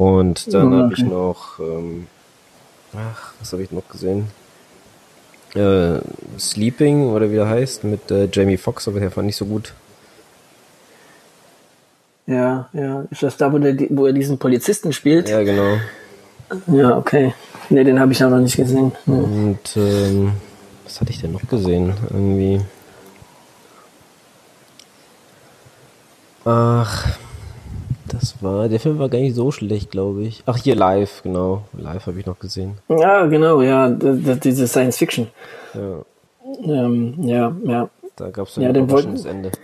Und dann Oh, habe ich okay. noch, ähm, ach, was habe ich noch gesehen? Äh, Sleeping oder wie er heißt, mit äh, Jamie Foxx, aber der fand ich so gut. Ja, ja. Ist das da, wo, der, wo er diesen Polizisten spielt? Ja, genau. Ja, okay. Nee, den habe ich auch noch nicht gesehen. Hm. Und ähm, was hatte ich denn noch gesehen? Irgendwie. Ach, das war, der Film war gar nicht so schlecht, glaube ich. Ach, hier live, genau. Live habe ich noch gesehen. Ja, genau, ja. Diese Science Fiction. Ja, Ähm, ja, ja. da gab es Ja, ein den wollten- Ende.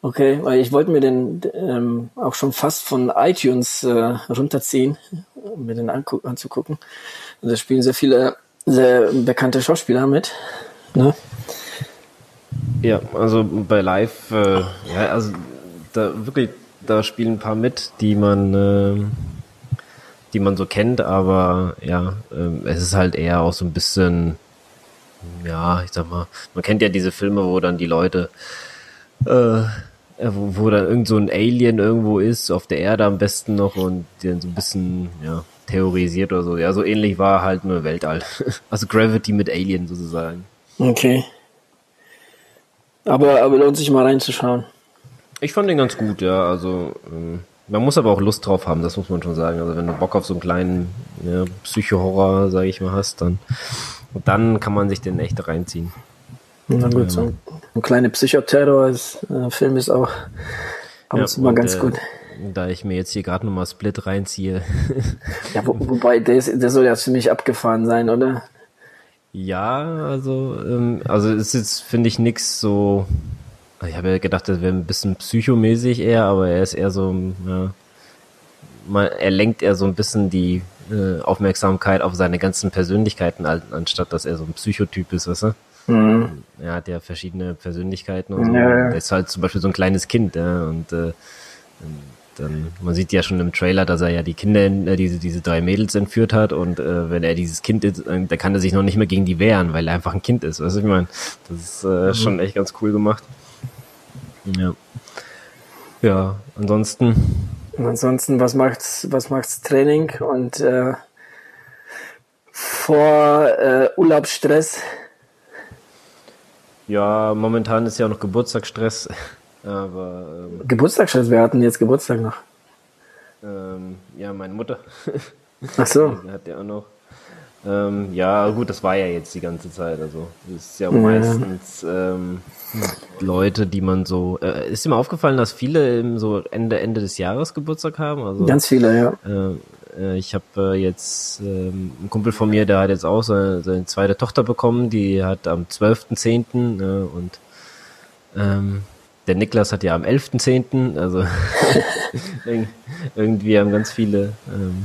Okay, weil ich wollte mir den ähm, auch schon fast von iTunes äh, runterziehen, um mir den anzugucken. Und da spielen sehr viele sehr bekannte Schauspieler mit. Ne? Ja, also bei Live, äh, ja, also da wirklich, da spielen ein paar mit, die man, ähm, die man so kennt, aber ja, ähm, es ist halt eher auch so ein bisschen, ja, ich sag mal, man kennt ja diese Filme, wo dann die Leute, äh, ja, wo, wo dann irgend so ein Alien irgendwo ist, auf der Erde am besten noch und den so ein bisschen, ja, theorisiert oder so. Ja, so ähnlich war halt nur Weltall. Also Gravity mit Alien sozusagen. Okay. Aber, aber lohnt sich mal reinzuschauen. Ich fand den ganz gut, ja. Also ähm, man muss aber auch Lust drauf haben, das muss man schon sagen. Also wenn du Bock auf so einen kleinen ja, Psycho-Horror, sage ich mal, hast, dann dann kann man sich den echt reinziehen. Na gut, so ein, ein kleiner Psychoterror-Film ist auch ab und zu mal ganz äh, gut. Da ich mir jetzt hier gerade nochmal Split reinziehe. Ja, wo, wobei, der, ist, der soll ja ziemlich abgefahren sein, oder? ja, also ähm, also es ist jetzt finde ich nix so. Ich habe ja gedacht, das wäre ein bisschen psychomäßig eher, aber er ist eher so, ja, mal, er lenkt eher so ein bisschen die äh, Aufmerksamkeit auf seine ganzen Persönlichkeiten, an- anstatt dass er so ein Psychotyp ist, weißt du? Mhm. Er hat ja verschiedene Persönlichkeiten und so. Ja, ja. Der ist halt zum Beispiel so ein kleines Kind, ja, und äh, dann, man sieht ja schon im Trailer, dass er ja die Kinder, äh, diese, diese drei Mädels entführt hat und äh, wenn er dieses Kind ist, äh, da kann er sich noch nicht mehr gegen die wehren, weil er einfach ein Kind ist. Weißt du, ich meine, das ist äh, schon echt ganz cool gemacht. Ja. Ja, ansonsten, ansonsten, was macht's, was macht's Training und äh, vor äh, Urlaubsstress? ja, momentan ist ja auch noch Geburtstagsstress, aber ähm, Geburtstagsstress, wir hatten jetzt Geburtstag noch. ähm, ja, meine Mutter. Ach so. Die hat ja auch noch. Ähm, ja, gut, das war ja jetzt die ganze Zeit. Also, das ist ja Ja. meistens ähm, Leute, die man so. Äh, ist dir mal aufgefallen, dass viele im so Ende, Ende des Jahres Geburtstag haben? Also, Ganz viele, ja. äh, äh, ich habe äh, jetzt ähm, ein Kumpel von mir, der hat jetzt auch seine, seine zweite Tochter bekommen, die hat am 12.10. Äh, und ähm, der Niklas hat ja am 11.10. Also irg- irgendwie haben ganz viele ähm,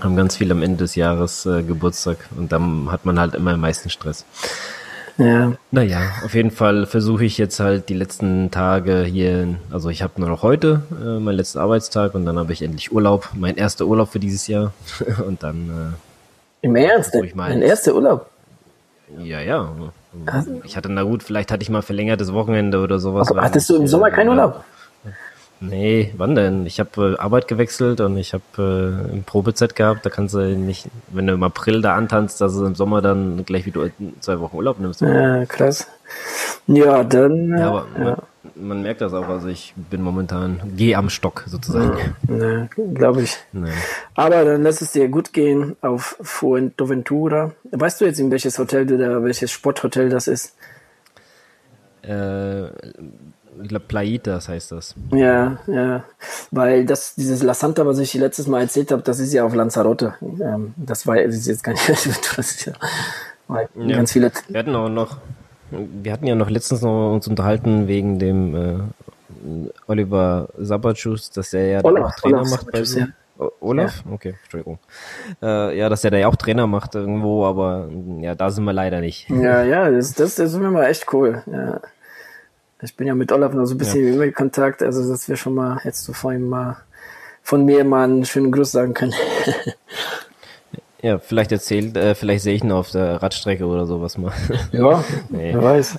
haben ganz viele am Ende des Jahres äh, Geburtstag und dann hat man halt immer am meisten Stress. Ja, Naja, auf jeden Fall versuche ich jetzt halt die letzten Tage hier, also ich habe nur noch heute äh, meinen letzten Arbeitstag und dann habe ich endlich Urlaub, mein erster Urlaub für dieses Jahr und dann, im Ernst? Ich mein- Mein erster Urlaub. äh, ja, ja, ich hatte, na gut, vielleicht hatte ich mal verlängertes Wochenende oder sowas. Aber hattest du im ich, Sommer äh, keinen Urlaub? Nee, wann denn? Ich habe äh, Arbeit gewechselt und ich habe äh, im Probezeit gehabt. Da kannst du nicht, wenn du im April da antanzt, dass du im Sommer dann gleich wieder zwei Wochen Urlaub nimmst. Ja, krass. Ja, dann. äh, Ja, aber Man, man merkt das auch. Also ich bin momentan, geh am Stock sozusagen. Ne, glaube ich. Nee. Aber dann lass es dir gut gehen auf Fuerteventura. Weißt du jetzt, in welches Hotel du da, welches Sporthotel das ist? Äh, ich glaube, Plaitas heißt das. Ja, ja. Weil das, dieses La Santa, was ich letztes Mal erzählt habe, das ist ja auf Lanzarote. Ähm, das war das ist jetzt gar nicht, das ist ja, Ja. ganz viele. Wir hatten auch noch, wir hatten ja noch letztens noch uns unterhalten wegen dem äh, Oliver Sabatschus, dass er ja Olaf, auch Trainer Olaf macht bei so. ja. Olaf? Okay, Entschuldigung. Äh, ja, dass er da ja auch Trainer macht irgendwo, aber ja, da sind wir leider nicht. Ja, ja, das, das, das ist mir mal echt cool. Ja. Ich bin ja mit Olaf noch so ein bisschen im Kontakt, also dass wir schon mal jetzt so vor ihm mal von mir mal einen schönen Gruß sagen können. Ja, vielleicht erzählt, äh, vielleicht sehe ich ihn auf der Radstrecke oder sowas mal. ja, Nee. wer weiß.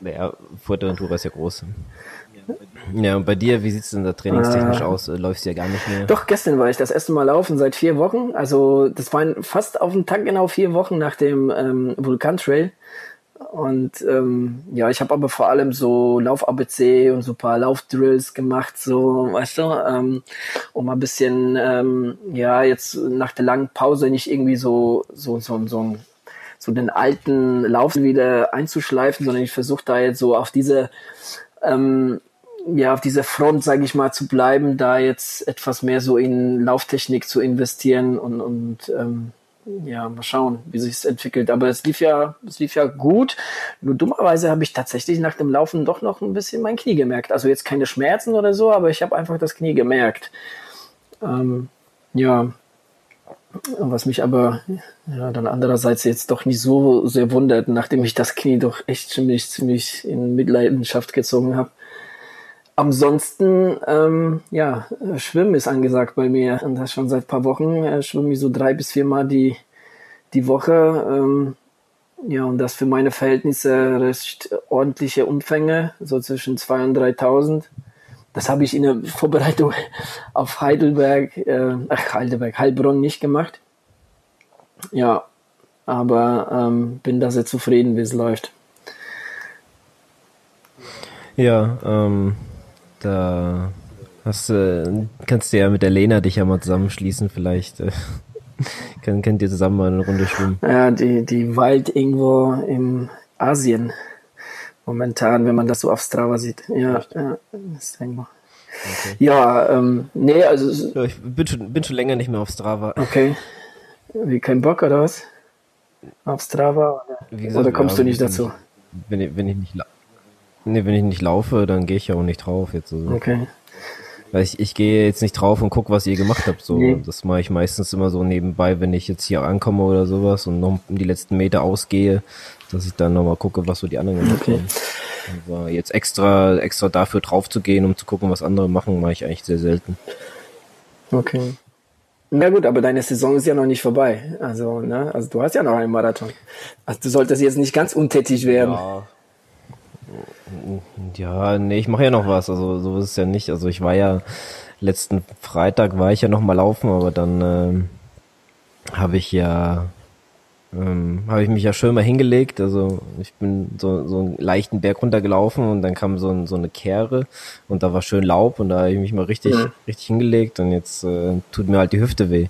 Ja, Fuerteventura ist ja groß. Ja, und bei dir, wie sieht es denn da trainingstechnisch äh, aus? Läufst du ja gar nicht mehr? Doch, gestern war ich das erste Mal laufen seit vier Wochen. Also das waren fast auf den Tag genau vier Wochen nach dem ähm, Vulkantrail. Und ähm, ja, ich habe aber vor allem so Lauf-ABC und so paar Laufdrills gemacht, so, weißt du, ähm, um ein bisschen, ähm, ja, jetzt nach der langen Pause nicht irgendwie so, so, so, so, so den alten Lauf wieder einzuschleifen, sondern ich versuche da jetzt so auf diese, ähm, ja, auf dieser Front, sage ich mal, zu bleiben, da jetzt etwas mehr so in Lauftechnik zu investieren und, und ähm, ja, mal schauen, wie sich es entwickelt. Aber es lief ja, es lief ja gut. Nur dummerweise habe ich tatsächlich nach dem Laufen doch noch ein bisschen mein Knie gemerkt. Also jetzt keine Schmerzen oder so, aber ich habe einfach das Knie gemerkt. Ähm, ja, was mich aber ja, dann andererseits jetzt doch nicht so sehr wundert, nachdem ich das Knie doch echt ziemlich, ziemlich in Mitleidenschaft gezogen habe. Ansonsten, ähm, ja, Schwimmen ist angesagt bei mir. Und das schon seit paar Wochen. Äh, schwimme ich so drei bis viermal die, die Woche. Ähm, ja, und das für meine Verhältnisse recht ordentliche Umfänge, so zwischen 2.000 und 3.000. Das habe ich in der Vorbereitung auf Heidelberg, äh, ach, Heidelberg, Heilbronn nicht gemacht. Ja, aber ähm, bin da sehr zufrieden, wie es läuft. Ja, ähm, da hast, äh, kannst du ja mit der Lena dich ja mal zusammenschließen, vielleicht. Äh, könnt, könnt ihr zusammen mal eine Runde schwimmen. Ja, die, die Wald irgendwo im Asien. Momentan, wenn man das so auf Strava sieht. Ja, ja das denke mal. Okay. Ja, ähm, nee, also. Ja, ich bin schon, bin schon länger nicht mehr auf Strava. Okay. Wie kein Bock oder was? Auf Strava? Oder, gesagt, oder kommst ja, du nicht dazu? Wenn ich, wenn ich nicht Nee, wenn ich nicht laufe, dann gehe ich ja auch nicht drauf jetzt. So. Okay. Weil ich, ich gehe jetzt nicht drauf und gucke, was ihr gemacht habt. So, nee. das mache ich meistens immer so nebenbei, wenn ich jetzt hier ankomme oder sowas und noch um die letzten Meter ausgehe, dass ich dann nochmal gucke, was so die anderen gemacht okay. haben. Aber jetzt extra, extra dafür drauf zu gehen, um zu gucken, was andere machen, mache ich eigentlich sehr selten. Okay. Na gut, aber deine Saison ist ja noch nicht vorbei. Also, ne, also du hast ja noch einen Marathon. Also du solltest jetzt nicht ganz untätig werden. Ja. Ja, nee, ich mache ja noch was. Also so ist es ja nicht. Also ich war ja letzten Freitag war ich ja noch mal laufen, aber dann ähm, habe ich ja ähm, habe ich mich ja schön mal hingelegt. Also ich bin so, so einen leichten Berg runtergelaufen und dann kam so, ein, so eine Kehre und da war schön Laub und da habe ich mich mal richtig, ja. richtig hingelegt und jetzt äh, tut mir halt die Hüfte weh.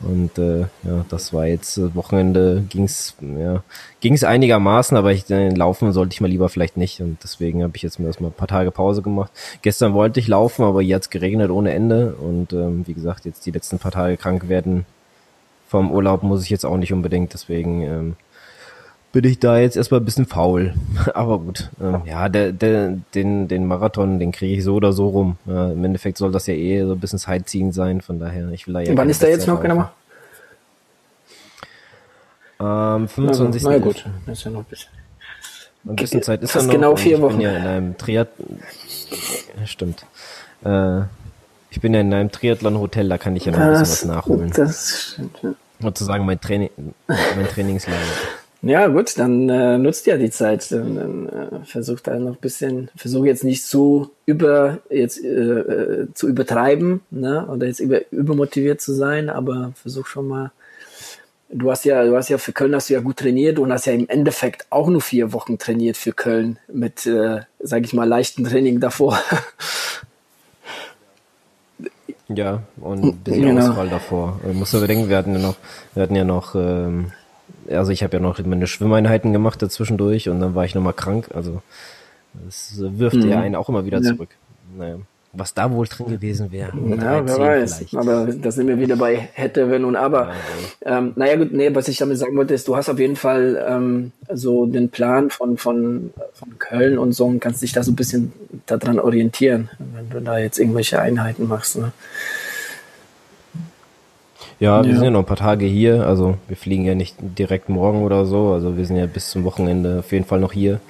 Und äh, ja, das war jetzt äh, Wochenende ging's ja ging's einigermaßen, aber ich äh, laufen sollte ich mal lieber vielleicht nicht. Und deswegen habe ich jetzt mir erstmal ein paar Tage Pause gemacht. Gestern wollte ich laufen, aber jetzt geregnet ohne Ende. Und ähm, wie gesagt jetzt die letzten paar Tage krank werden vom Urlaub muss ich jetzt auch nicht unbedingt, deswegen ähm, bin ich da jetzt erstmal ein bisschen faul. Aber gut, ähm, ja, der, der, den, den Marathon, den kriege ich so oder so rum. Ja, Im Endeffekt soll das ja eh so ein bisschen Sightseeing sein, von daher, ich will da ja. Wann ist der jetzt noch genau? Ähm, 25. Na, na gut, ist ja noch ein bisschen. Ein bisschen Zeit ist ja noch. genau vier Wochen. Ich bin ja in einem Triat... Ja, stimmt. Äh, ich bin ja in einem Triathlon-Hotel, da kann ich ja noch das, ein bisschen was nachholen. Das stimmt. Sozusagen mein, Training, mein Trainingslager. Ja, gut, dann äh, nutzt ja die Zeit. Dann, dann äh, versucht da noch ein bisschen, versuch jetzt nicht so über jetzt äh, äh, zu übertreiben, ne? Oder jetzt über, übermotiviert zu sein, aber versuch schon mal. Du hast ja, du hast ja für Köln hast du ja gut trainiert und hast ja im Endeffekt auch nur vier Wochen trainiert für Köln mit, äh, sag ich mal, leichten Training davor. Ja, und ein bisschen genau. Ausfall davor. Du musst aber denken, wir hatten ja noch, wir hatten ja noch ähm, also ich habe ja noch meine Schwimmeinheiten gemacht dazwischendurch und dann war ich nochmal krank. Also das wirft mhm. ja einen auch immer wieder ja. zurück. Naja, was da wohl drin gewesen wäre. Ja, wer weiß. Vielleicht. Aber da sind wir wieder bei hätte, wenn und aber. Ja, ähm, naja gut, nee, was ich damit sagen wollte, ist, du hast auf jeden Fall ähm, so den Plan von, von, von Köln und so und kannst dich da so ein bisschen daran orientieren, wenn du da jetzt irgendwelche Einheiten machst. Ne? Ja, wir ja. sind ja noch ein paar Tage hier. Also wir fliegen ja nicht direkt morgen oder so. Also wir sind ja bis zum Wochenende auf jeden Fall noch hier.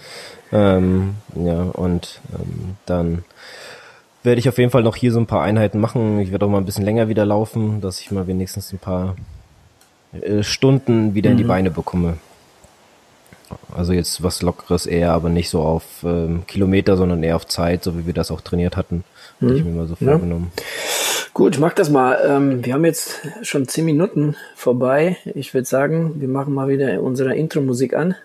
Ähm, ja, und ähm, dann werde ich auf jeden Fall noch hier so ein paar Einheiten machen. Ich werde auch mal ein bisschen länger wieder laufen, dass ich mal wenigstens ein paar äh, Stunden wieder mhm. in die mhm. Beine bekomme. Also jetzt was Lockeres eher, aber nicht so auf ähm, Kilometer, sondern eher auf Zeit, so wie wir das auch trainiert hatten. Hm. Ich mir mal so vorgenommen. Ja. Gut, ich mach das mal. Ähm, wir haben jetzt schon zehn Minuten vorbei. Ich würde sagen, wir machen mal wieder unsere Intro-Musik an.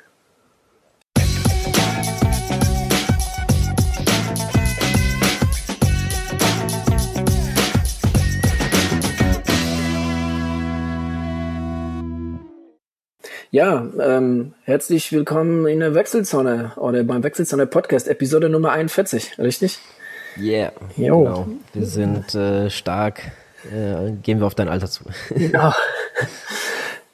Ja, ähm, herzlich willkommen in der Wechselzone oder beim Wechselzone Podcast, Episode Nummer 41, richtig? Yeah, jo. genau. Wir sind äh, stark, äh, gehen wir auf dein Alter zu. Genau.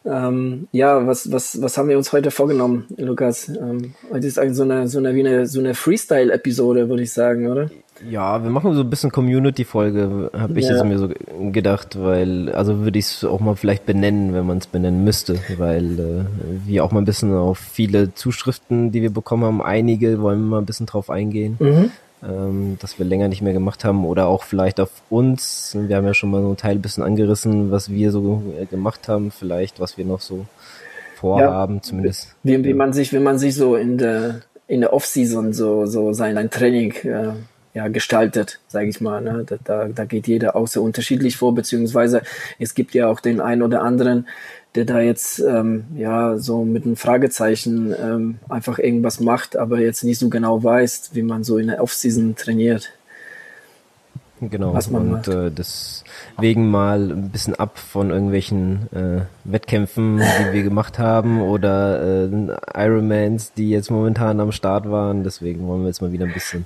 ähm, ja, was, was, was haben wir uns heute vorgenommen, Lukas? Ähm, heute ist eigentlich so eine, so eine, wie eine, so eine Freestyle-Episode, würde ich sagen, oder? Ja, wir machen so ein bisschen Community-Folge, habe ich ja. jetzt mir so gedacht, weil, also würde ich es auch mal vielleicht benennen, wenn man es benennen müsste, weil äh, wir auch mal ein bisschen auf viele Zuschriften, die wir bekommen haben, einige wollen wir mal ein bisschen drauf eingehen. Mhm. Ähm, dass wir länger nicht mehr gemacht haben oder auch vielleicht auf uns. Wir haben ja schon mal so ein Teil ein bisschen angerissen, was wir so äh, gemacht haben, vielleicht was wir noch so vorhaben, ja, zumindest. Wie, wie man sich, wenn man sich so in der in der Off-Season so so sein Training äh, ja, gestaltet, sage ich mal. Ne? Da, da, da geht jeder auch so unterschiedlich vor, beziehungsweise es gibt ja auch den einen oder anderen, der da jetzt ähm, ja so mit einem Fragezeichen ähm, einfach irgendwas macht, aber jetzt nicht so genau weiß, wie man so in der Offseason trainiert. Genau, was man und äh, deswegen mal ein bisschen ab von irgendwelchen äh, Wettkämpfen, die wir gemacht haben oder äh, Ironmans, die jetzt momentan am Start waren. Deswegen wollen wir jetzt mal wieder ein bisschen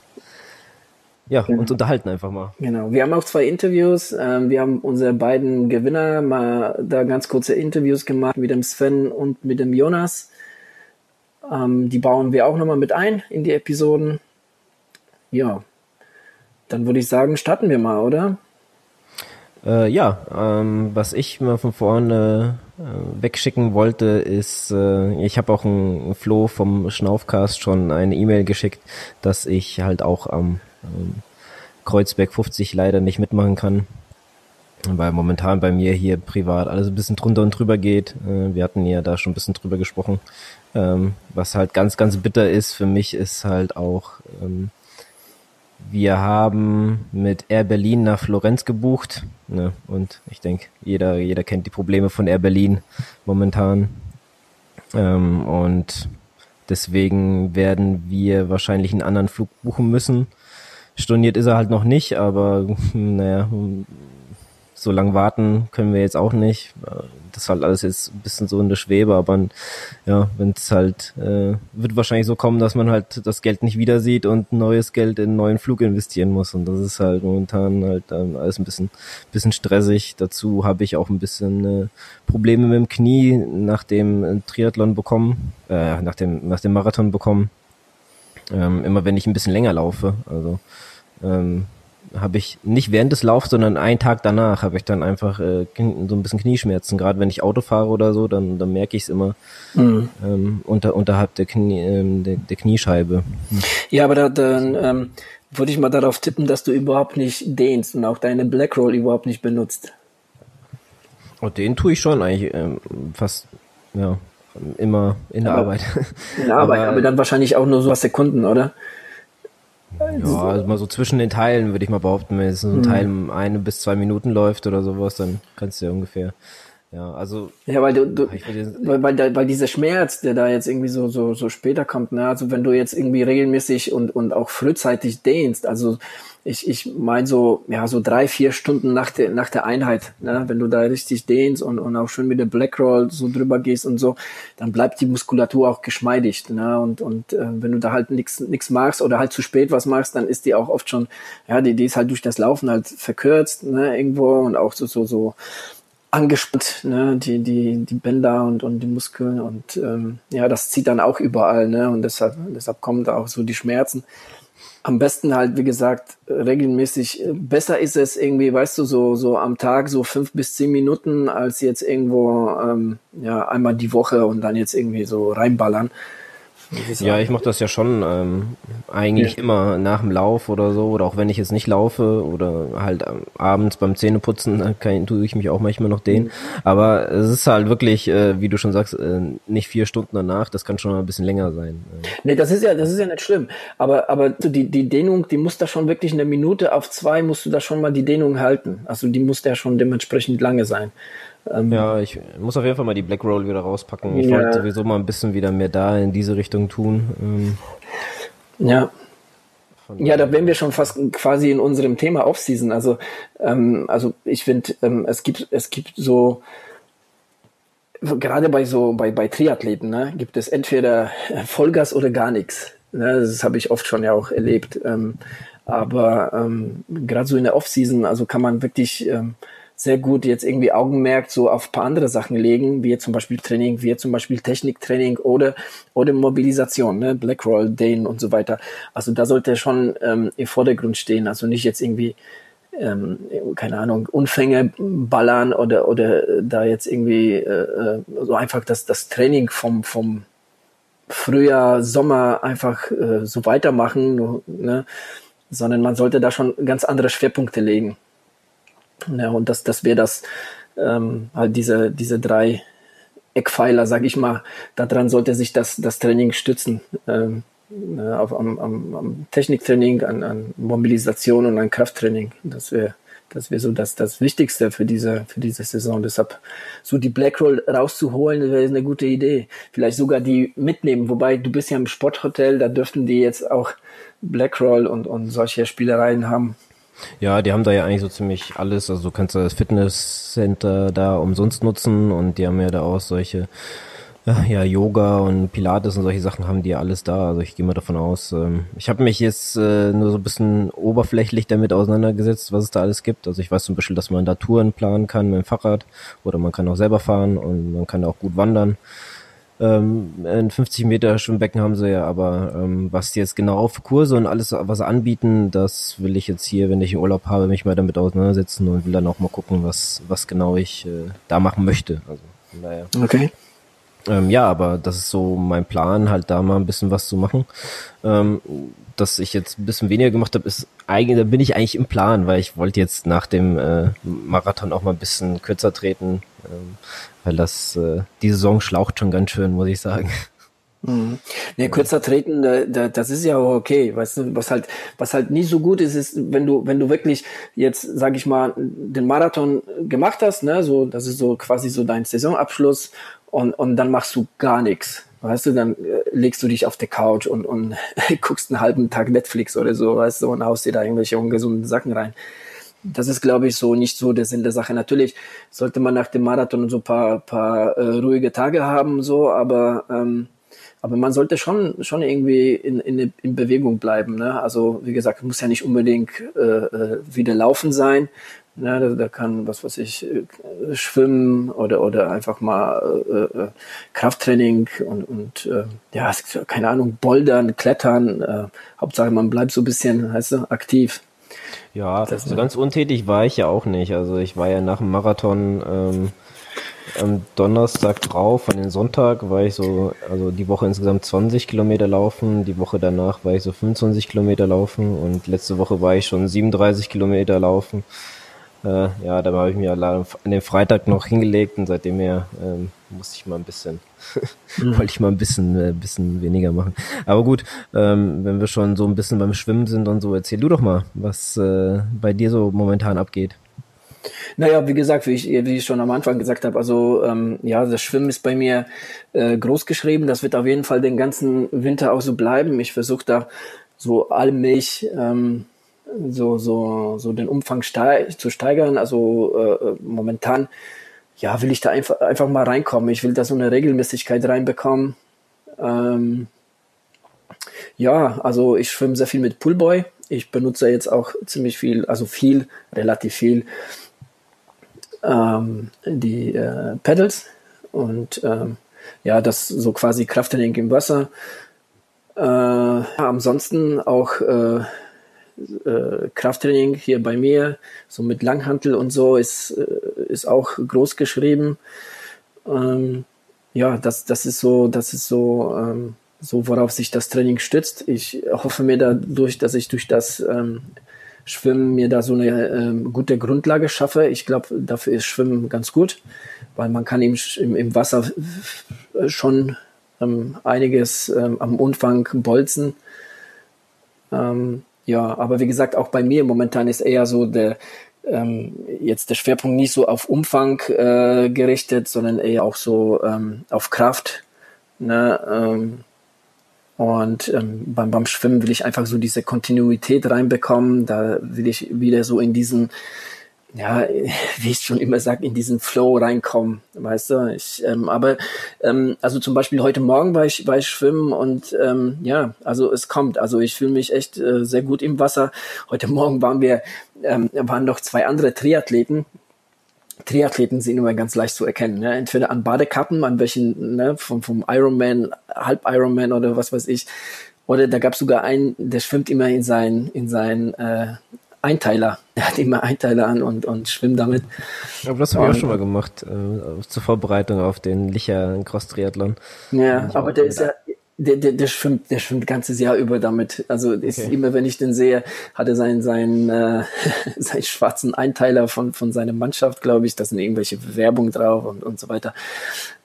ja, genau. uns unterhalten einfach mal. Genau. Wir haben auch zwei Interviews. Ähm, wir haben unsere beiden Gewinner mal da ganz kurze Interviews gemacht mit dem Sven und mit dem Jonas. Ähm, die bauen wir auch nochmal mit ein in die Episoden. Ja. Dann würde ich sagen, starten wir mal, oder? Äh, ja, ähm, was ich mal von vorne äh, wegschicken wollte, ist, äh, ich habe auch ein Flo vom Schnaufcast schon eine E-Mail geschickt, dass ich halt auch am ähm, Kreuzberg 50 leider nicht mitmachen kann, weil momentan bei mir hier privat alles ein bisschen drunter und drüber geht. Äh, wir hatten ja da schon ein bisschen drüber gesprochen. Ähm, was halt ganz, ganz bitter ist für mich, ist halt auch, ähm, wir haben mit Air Berlin nach Florenz gebucht. Ne? Und ich denke, jeder, jeder kennt die Probleme von Air Berlin momentan. Ähm, und deswegen werden wir wahrscheinlich einen anderen Flug buchen müssen. Storniert ist er halt noch nicht, aber naja, so lang warten können wir jetzt auch nicht. Das ist halt alles jetzt ein bisschen so in der Schwebe, aber ja, wenn es halt, äh, wird wahrscheinlich so kommen, dass man halt das Geld nicht wieder sieht und neues Geld in einen neuen Flug investieren muss. Und das ist halt momentan halt ähm, alles ein bisschen, bisschen stressig. Dazu habe ich auch ein bisschen äh, Probleme mit dem Knie nach dem Triathlon bekommen, äh, nach dem, nach dem Marathon bekommen. Ähm, immer wenn ich ein bisschen länger laufe. Also ähm, habe ich nicht während des Laufs, sondern einen Tag danach habe ich dann einfach äh, so ein bisschen Knieschmerzen. Gerade wenn ich Auto fahre oder so, dann, dann merke ich es immer mhm. ähm, unter, unterhalb der, Knie, ähm, der, der Kniescheibe. Ja, aber da, dann ähm, würde ich mal darauf tippen, dass du überhaupt nicht dehnst und auch deine Black Roll überhaupt nicht benutzt. Oh, den tue ich schon eigentlich ähm, fast, ja, immer in der aber, Arbeit. In der Arbeit, aber, aber dann wahrscheinlich auch nur so Sekunden, oder? Ja, also mal so zwischen den Teilen würde ich mal behaupten, wenn es so ein mhm. Teil eine bis zwei Minuten läuft oder sowas, dann kannst du ja ungefähr. Ja, also. Ja, weil du, du weil, weil, weil dieser Schmerz, der da jetzt irgendwie so, so, so später kommt, ne, also wenn du jetzt irgendwie regelmäßig und, und auch frühzeitig dehnst, also ich, ich meine so, ja, so drei, vier Stunden nach der, nach der Einheit, ne? wenn du da richtig dehnst und, und auch schön mit der Black Roll so drüber gehst und so, dann bleibt die Muskulatur auch geschmeidig. Ne? Und, und äh, wenn du da halt nichts nix machst oder halt zu spät was machst, dann ist die auch oft schon, ja, die, die ist halt durch das Laufen halt verkürzt, ne, irgendwo und auch so, so, so angespannt, ne, die, die, die Bänder und, und die Muskeln und ähm, ja, das zieht dann auch überall, ne? Und deshalb, deshalb kommen da auch so die Schmerzen am besten halt, wie gesagt, regelmäßig. Besser ist es irgendwie, weißt du, so, so am Tag so fünf bis zehn Minuten, als jetzt irgendwo, ähm, ja, einmal die Woche und dann jetzt irgendwie so reinballern. Ja, ich mache das ja schon ähm, eigentlich ja. immer nach dem Lauf oder so, oder auch wenn ich jetzt nicht laufe oder halt ähm, abends beim Zähneputzen, kann, tue ich mich auch manchmal noch dehnen. Mhm. Aber es ist halt wirklich, äh, wie du schon sagst, äh, nicht vier Stunden danach, das kann schon ein bisschen länger sein. Nee, das ist ja, das ist ja nicht schlimm. Aber, aber die, die Dehnung, die muss da schon wirklich eine Minute auf zwei, musst du da schon mal die Dehnung halten. Also die muss da schon dementsprechend lange sein. Ähm, ja, ich muss auf jeden Fall mal die Black Roll wieder rauspacken. Ich ja. wollte sowieso mal ein bisschen wieder mehr da in diese Richtung tun. Ähm, ja. Ja, da wären wir schon fast quasi in unserem Thema Offseason. Also, ähm, also ich finde, ähm, es gibt, es gibt so, gerade bei so, bei, bei Triathleten, ne, gibt es entweder Vollgas oder gar nichts. Ne, das habe ich oft schon ja auch erlebt. Ähm, aber ähm, gerade so in der Offseason, also kann man wirklich ähm, sehr gut jetzt irgendwie Augenmerk so auf paar andere Sachen legen, wie zum Beispiel Training, wie zum Beispiel Techniktraining oder, oder Mobilisation, ne? Blackroll, Dane und so weiter. Also da sollte schon ähm, im Vordergrund stehen, also nicht jetzt irgendwie ähm, keine Ahnung, Unfänge ballern oder, oder da jetzt irgendwie äh, äh, so einfach das, das Training vom, vom Frühjahr, Sommer einfach äh, so weitermachen, ne? sondern man sollte da schon ganz andere Schwerpunkte legen. Ja, und das, das wäre das, ähm, halt diese, diese drei Eckpfeiler, sag ich mal, daran sollte sich das, das Training stützen. Ähm, ne, auf, am, am, am Techniktraining, an, an Mobilisation und an Krafttraining. Das wäre das wäre so das, das Wichtigste für diese, für diese Saison. Deshalb so die Blackroll rauszuholen, wäre eine gute Idee. Vielleicht sogar die mitnehmen. Wobei du bist ja im Sporthotel, da dürften die jetzt auch Blackroll und, und solche Spielereien haben. Ja, die haben da ja eigentlich so ziemlich alles. Also du kannst das Fitnesscenter da umsonst nutzen und die haben ja da auch solche ja, Yoga und Pilates und solche Sachen haben die ja alles da. Also ich gehe mal davon aus. Ähm, ich habe mich jetzt äh, nur so ein bisschen oberflächlich damit auseinandergesetzt, was es da alles gibt. Also ich weiß zum Beispiel, dass man da Touren planen kann mit dem Fahrrad oder man kann auch selber fahren und man kann auch gut wandern. Ähm, ein 50 Meter Schwimmbecken haben sie ja, aber ähm, was die jetzt genau für Kurse und alles, was sie anbieten, das will ich jetzt hier, wenn ich Urlaub habe, mich mal damit auseinandersetzen und will dann auch mal gucken, was, was genau ich äh, da machen möchte. Also, naja. Okay. Ähm, ja, aber das ist so mein Plan, halt da mal ein bisschen was zu machen. Ähm, dass ich jetzt ein bisschen weniger gemacht habe, ist eigentlich, da bin ich eigentlich im Plan, weil ich wollte jetzt nach dem äh, Marathon auch mal ein bisschen kürzer treten, ähm, weil das äh, die Saison schlaucht schon ganz schön, muss ich sagen. Mhm. Nee, kürzer treten, da, da, das ist ja auch okay. Weißt du, was halt, was halt nie so gut ist, ist, wenn du, wenn du wirklich jetzt, sag ich mal, den Marathon gemacht hast, ne, so, das ist so quasi so dein Saisonabschluss und, und dann machst du gar nichts. Weißt du, dann äh, legst du dich auf der Couch und, und guckst einen halben Tag Netflix oder so, weißt du, und haust dir da irgendwelche ungesunden Sachen rein. Das ist, glaube ich, so nicht so der Sinn der Sache. Natürlich sollte man nach dem Marathon so ein paar, paar äh, ruhige Tage haben, so, aber ähm, aber man sollte schon, schon irgendwie in, in, in Bewegung bleiben. Ne? Also wie gesagt, muss ja nicht unbedingt äh, äh wieder laufen sein. Ne? Da, da kann, was weiß ich, äh, schwimmen oder, oder einfach mal äh, äh, Krafttraining und, und äh, ja, keine Ahnung, bouldern, klettern. Äh, Hauptsache, man bleibt so ein bisschen, heißt du, aktiv. Ja, das, so ganz untätig war ich ja auch nicht. Also ich war ja nach dem Marathon ähm, am Donnerstag drauf, an den Sonntag war ich so, also die Woche insgesamt 20 Kilometer laufen, die Woche danach war ich so 25 Kilometer laufen und letzte Woche war ich schon 37 Kilometer laufen. Äh, ja, da habe ich mir an den Freitag noch hingelegt und seitdem her ähm, musste ich mal ein bisschen, mhm. wollte ich mal ein bisschen, äh, bisschen weniger machen. Aber gut, ähm, wenn wir schon so ein bisschen beim Schwimmen sind und so, erzähl du doch mal, was äh, bei dir so momentan abgeht. Naja, wie gesagt, wie ich, wie ich schon am Anfang gesagt habe, also ähm, ja, das Schwimmen ist bei mir äh, groß geschrieben. Das wird auf jeden Fall den ganzen Winter auch so bleiben. Ich versuche da so allmählich ähm, so, so, so den Umfang steig, zu steigern. Also äh, momentan ja, will ich da einfach, einfach mal reinkommen. Ich will da so eine Regelmäßigkeit reinbekommen. Ähm, ja, also ich schwimme sehr viel mit Poolboy. Ich benutze jetzt auch ziemlich viel, also viel, relativ viel ähm, die äh, Pedals und ähm, ja, das so quasi Krafttraining im Wasser. Äh, ansonsten auch äh, äh, Krafttraining hier bei mir, so mit Langhantel und so, ist, äh, ist auch groß geschrieben. Ähm, ja, das, das ist so, das ist so, ähm, so worauf sich das Training stützt. Ich hoffe mir dadurch, dass ich durch das ähm, Schwimmen mir da so eine ähm, gute Grundlage schaffe. Ich glaube, dafür ist Schwimmen ganz gut, weil man kann im, im, im Wasser schon ähm, einiges ähm, am Umfang bolzen. Ähm, ja, aber wie gesagt, auch bei mir momentan ist eher so der ähm, jetzt der Schwerpunkt nicht so auf Umfang äh, gerichtet, sondern eher auch so ähm, auf Kraft. Ne? Ähm, und ähm, beim, beim Schwimmen will ich einfach so diese Kontinuität reinbekommen. Da will ich wieder so in diesen, ja, wie ich schon immer sage, in diesen Flow reinkommen. Weißt du? Ich, ähm, aber ähm, also zum Beispiel heute Morgen war ich, war ich schwimmen und ähm, ja, also es kommt. Also ich fühle mich echt äh, sehr gut im Wasser. Heute Morgen waren wir, ähm, waren noch zwei andere Triathleten Triathleten sind immer ganz leicht zu erkennen. Ne? Entweder an Badekappen, an welchen, ne, vom, vom Ironman, Halb Ironman oder was weiß ich. Oder da gab es sogar einen, der schwimmt immer in seinen in sein, äh, Einteiler. Der hat immer Einteiler an und, und schwimmt damit. Aber das habe ich auch schon mal gemacht, äh, zur Vorbereitung auf den Licher Cross Triathlon. Ja, aber der ist ja, der, der, der schwimmt, der schwimmt ganzes Jahr über damit. Also ist okay. immer, wenn ich den sehe, hat er seinen, seinen, äh, seinen schwarzen Einteiler von, von seiner Mannschaft, glaube ich. Da sind irgendwelche Werbung drauf und, und so weiter.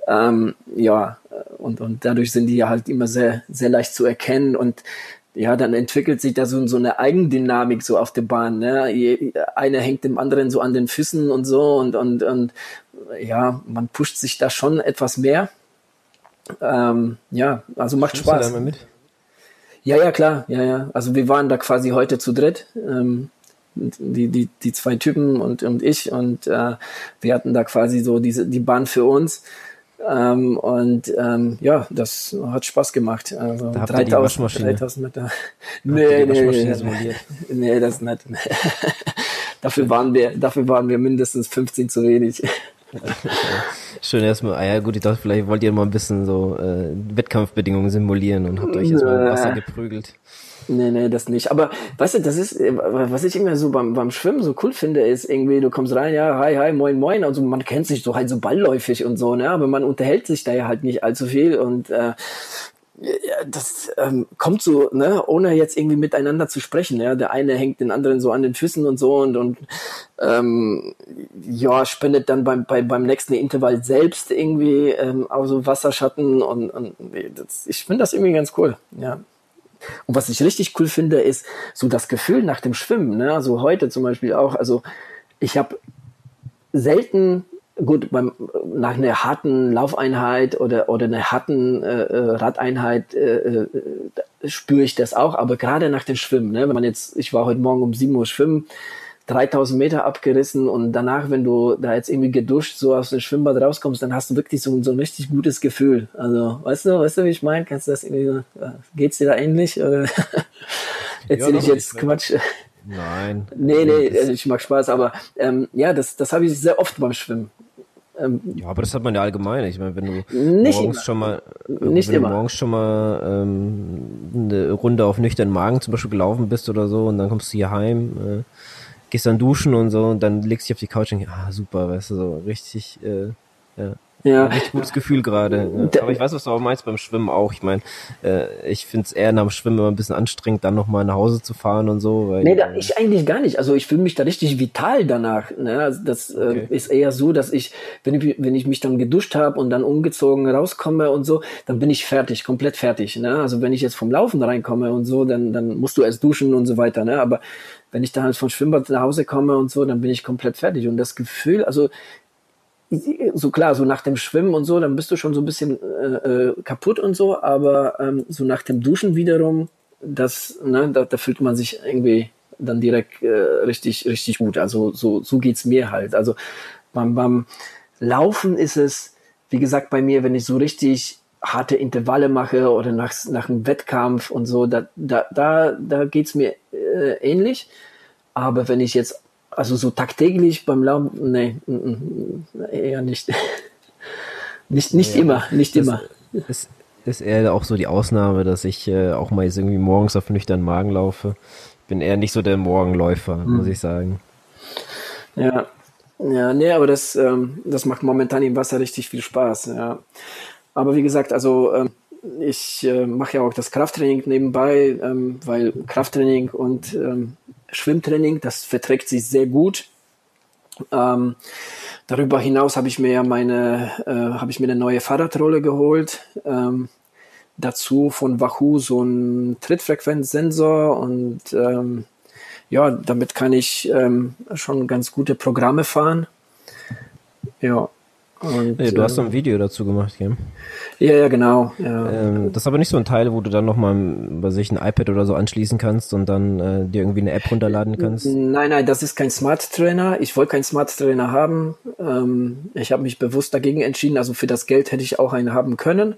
Ähm, ja, und, und dadurch sind die ja halt immer sehr, sehr leicht zu erkennen und ja, dann entwickelt sich da so, so eine Eigendynamik so auf der Bahn. Ne? Einer hängt dem anderen so an den Füßen und so und, und, und ja, man pusht sich da schon etwas mehr. Ähm, ja, also macht Schwimmst Spaß. Du da mit? Ja, ja, klar, ja, ja. Also wir waren da quasi heute zu dritt. Ähm, die, die, die zwei Typen und, und ich und äh, wir hatten da quasi so diese die Bahn für uns. Ähm, und ähm, ja, das hat Spaß gemacht. Also da 3000, 3000 Meter. Nee, nee, nee, nee, das nicht. dafür waren wir, dafür waren wir mindestens 15 zu wenig. Schön erstmal, ah ja gut, ich dachte, vielleicht wollt ihr mal ein bisschen so äh, Wettkampfbedingungen simulieren und habt euch erstmal im Wasser geprügelt. Nee, nee, das nicht. Aber weißt du, das ist, äh, was ich immer so beim, beim Schwimmen so cool finde, ist irgendwie, du kommst rein, ja, hi, hi, moin, moin, also man kennt sich so halt so ballläufig und so, ne, aber man unterhält sich da ja halt nicht allzu viel und äh, ja, das ähm, kommt so, ne, ohne jetzt irgendwie miteinander zu sprechen. Ja, der eine hängt den anderen so an den Füßen und so und und ähm, ja spendet dann beim bei, beim nächsten Intervall selbst irgendwie ähm, auch so Wasserschatten und, und das, ich finde das irgendwie ganz cool. Ja. Und was ich richtig cool finde, ist so das Gefühl nach dem Schwimmen. Ne? Also heute zum Beispiel auch. Also ich habe selten gut, beim, nach einer harten Laufeinheit oder, oder einer harten äh, äh Radeinheit äh, äh, spüre ich das auch, aber gerade nach dem Schwimmen, ne, wenn man jetzt, ich war heute Morgen um 7 Uhr schwimmen, 3000 Meter abgerissen und danach, wenn du da jetzt irgendwie geduscht so aus dem Schwimmbad rauskommst, dann hast du wirklich so, so ein richtig gutes Gefühl. Also, weißt du, weißt du, wie ich meine? Kannst du das irgendwie, geht's dir da ähnlich? Oder erzähle ja, ich jetzt Quatsch? Nein. Nee, nee, also ich mag Spaß, aber ähm, ja, das, das habe ich sehr oft beim Schwimmen. Ähm, ja, aber das hat man ja allgemein. Ich meine, wenn du nicht morgens immer. schon mal, nicht wenn immer. du morgens schon mal ähm, eine Runde auf nüchternen Magen zum Beispiel gelaufen bist oder so und dann kommst du hier heim, äh, gehst dann duschen und so und dann legst du dich auf die Couch und ah super, weißt du, so richtig, äh, ja. Ja. Ein richtig gutes Gefühl gerade. Ja. Aber ich weiß, was du auch meinst beim Schwimmen auch. Ich meine, äh, ich finde es eher nach dem Schwimmen immer ein bisschen anstrengend, dann nochmal nach Hause zu fahren und so. Weil, nee, da, ich eigentlich gar nicht. Also ich fühle mich da richtig vital danach. Ne? Also das äh, okay. äh, ist eher so, dass ich, wenn ich, wenn ich mich dann geduscht habe und dann umgezogen rauskomme und so, dann bin ich fertig, komplett fertig. Ne? Also wenn ich jetzt vom Laufen reinkomme und so, dann, dann musst du erst duschen und so weiter. Ne? Aber wenn ich dann halt vom Schwimmbad nach Hause komme und so, dann bin ich komplett fertig. Und das Gefühl, also so klar, so nach dem Schwimmen und so, dann bist du schon so ein bisschen äh, äh, kaputt und so, aber ähm, so nach dem Duschen wiederum, das, ne, da, da fühlt man sich irgendwie dann direkt äh, richtig, richtig gut. Also so, so geht's mir halt. Also beim, beim Laufen ist es, wie gesagt, bei mir, wenn ich so richtig harte Intervalle mache oder nach, nach einem Wettkampf und so, da, da, da, da geht's mir äh, ähnlich. Aber wenn ich jetzt also so tagtäglich beim Laufen, nee, eher nicht. nicht nicht ja, immer, nicht das immer. Ist, ist eher auch so die Ausnahme, dass ich äh, auch mal jetzt irgendwie morgens auf nüchternen Magen laufe. Ich bin eher nicht so der Morgenläufer, hm. muss ich sagen. Ja, ja, nee, aber das, ähm, das macht momentan im Wasser richtig viel Spaß, ja. Aber wie gesagt, also ähm, ich äh, mache ja auch das Krafttraining nebenbei, ähm, weil Krafttraining und ähm, Schwimmtraining, das verträgt sich sehr gut. Ähm, darüber hinaus habe ich mir ja meine, äh, habe ich mir eine neue Fahrradrolle geholt. Ähm, dazu von Wahoo so ein Trittfrequenzsensor und ähm, ja, damit kann ich ähm, schon ganz gute Programme fahren. Ja. Und, ja, du hast so ein ähm, Video dazu gemacht, gell? Ja, ja, genau. Ja. Ähm, das ist aber nicht so ein Teil, wo du dann nochmal bei sich ein iPad oder so anschließen kannst und dann äh, dir irgendwie eine App runterladen kannst? Nein, nein, das ist kein Smart Trainer. Ich wollte keinen Smart Trainer haben. Ähm, ich habe mich bewusst dagegen entschieden. Also für das Geld hätte ich auch einen haben können.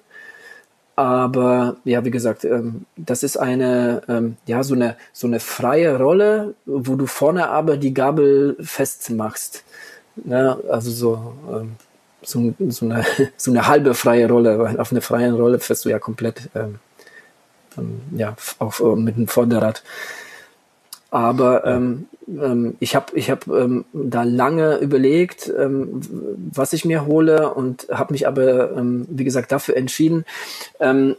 Aber ja, wie gesagt, ähm, das ist eine, ähm, ja, so eine, so eine freie Rolle, wo du vorne aber die Gabel festmachst. Ja, also so, ähm, so, so, eine, so eine halbe freie Rolle, weil auf eine freie Rolle fährst du ja komplett, ähm, ja, auf, mit dem Vorderrad. Aber ähm, ähm, ich habe ich hab, ähm, da lange überlegt, ähm, was ich mir hole und habe mich aber, ähm, wie gesagt, dafür entschieden. Ähm,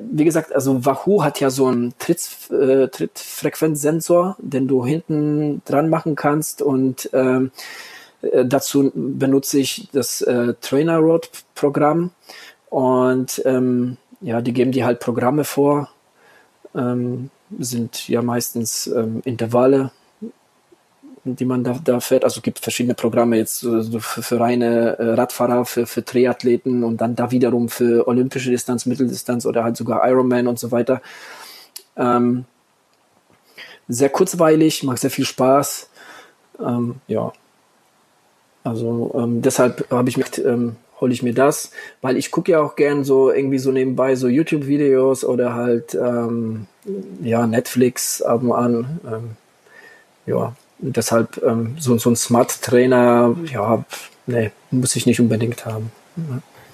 wie gesagt, also Wahoo hat ja so einen Tritt, äh, Trittfrequenzsensor, den du hinten dran machen kannst und ähm, äh, dazu benutze ich das äh, Trainer Road Programm und ähm, ja, die geben dir halt Programme vor. Ähm, sind ja meistens ähm, Intervalle, die man da, da fährt. Also gibt verschiedene Programme jetzt so für, für reine äh, Radfahrer, für, für Triathleten und dann da wiederum für olympische Distanz, Mitteldistanz oder halt sogar Ironman und so weiter. Ähm, sehr kurzweilig, macht sehr viel Spaß. Ähm, ja. Also ähm, deshalb habe ich mich ähm, hole ich mir das, weil ich gucke ja auch gern so irgendwie so nebenbei so YouTube-Videos oder halt ähm, ja Netflix ab und an. Ähm, ja, deshalb ähm, so, so ein Smart-Trainer, ja, nee, muss ich nicht unbedingt haben.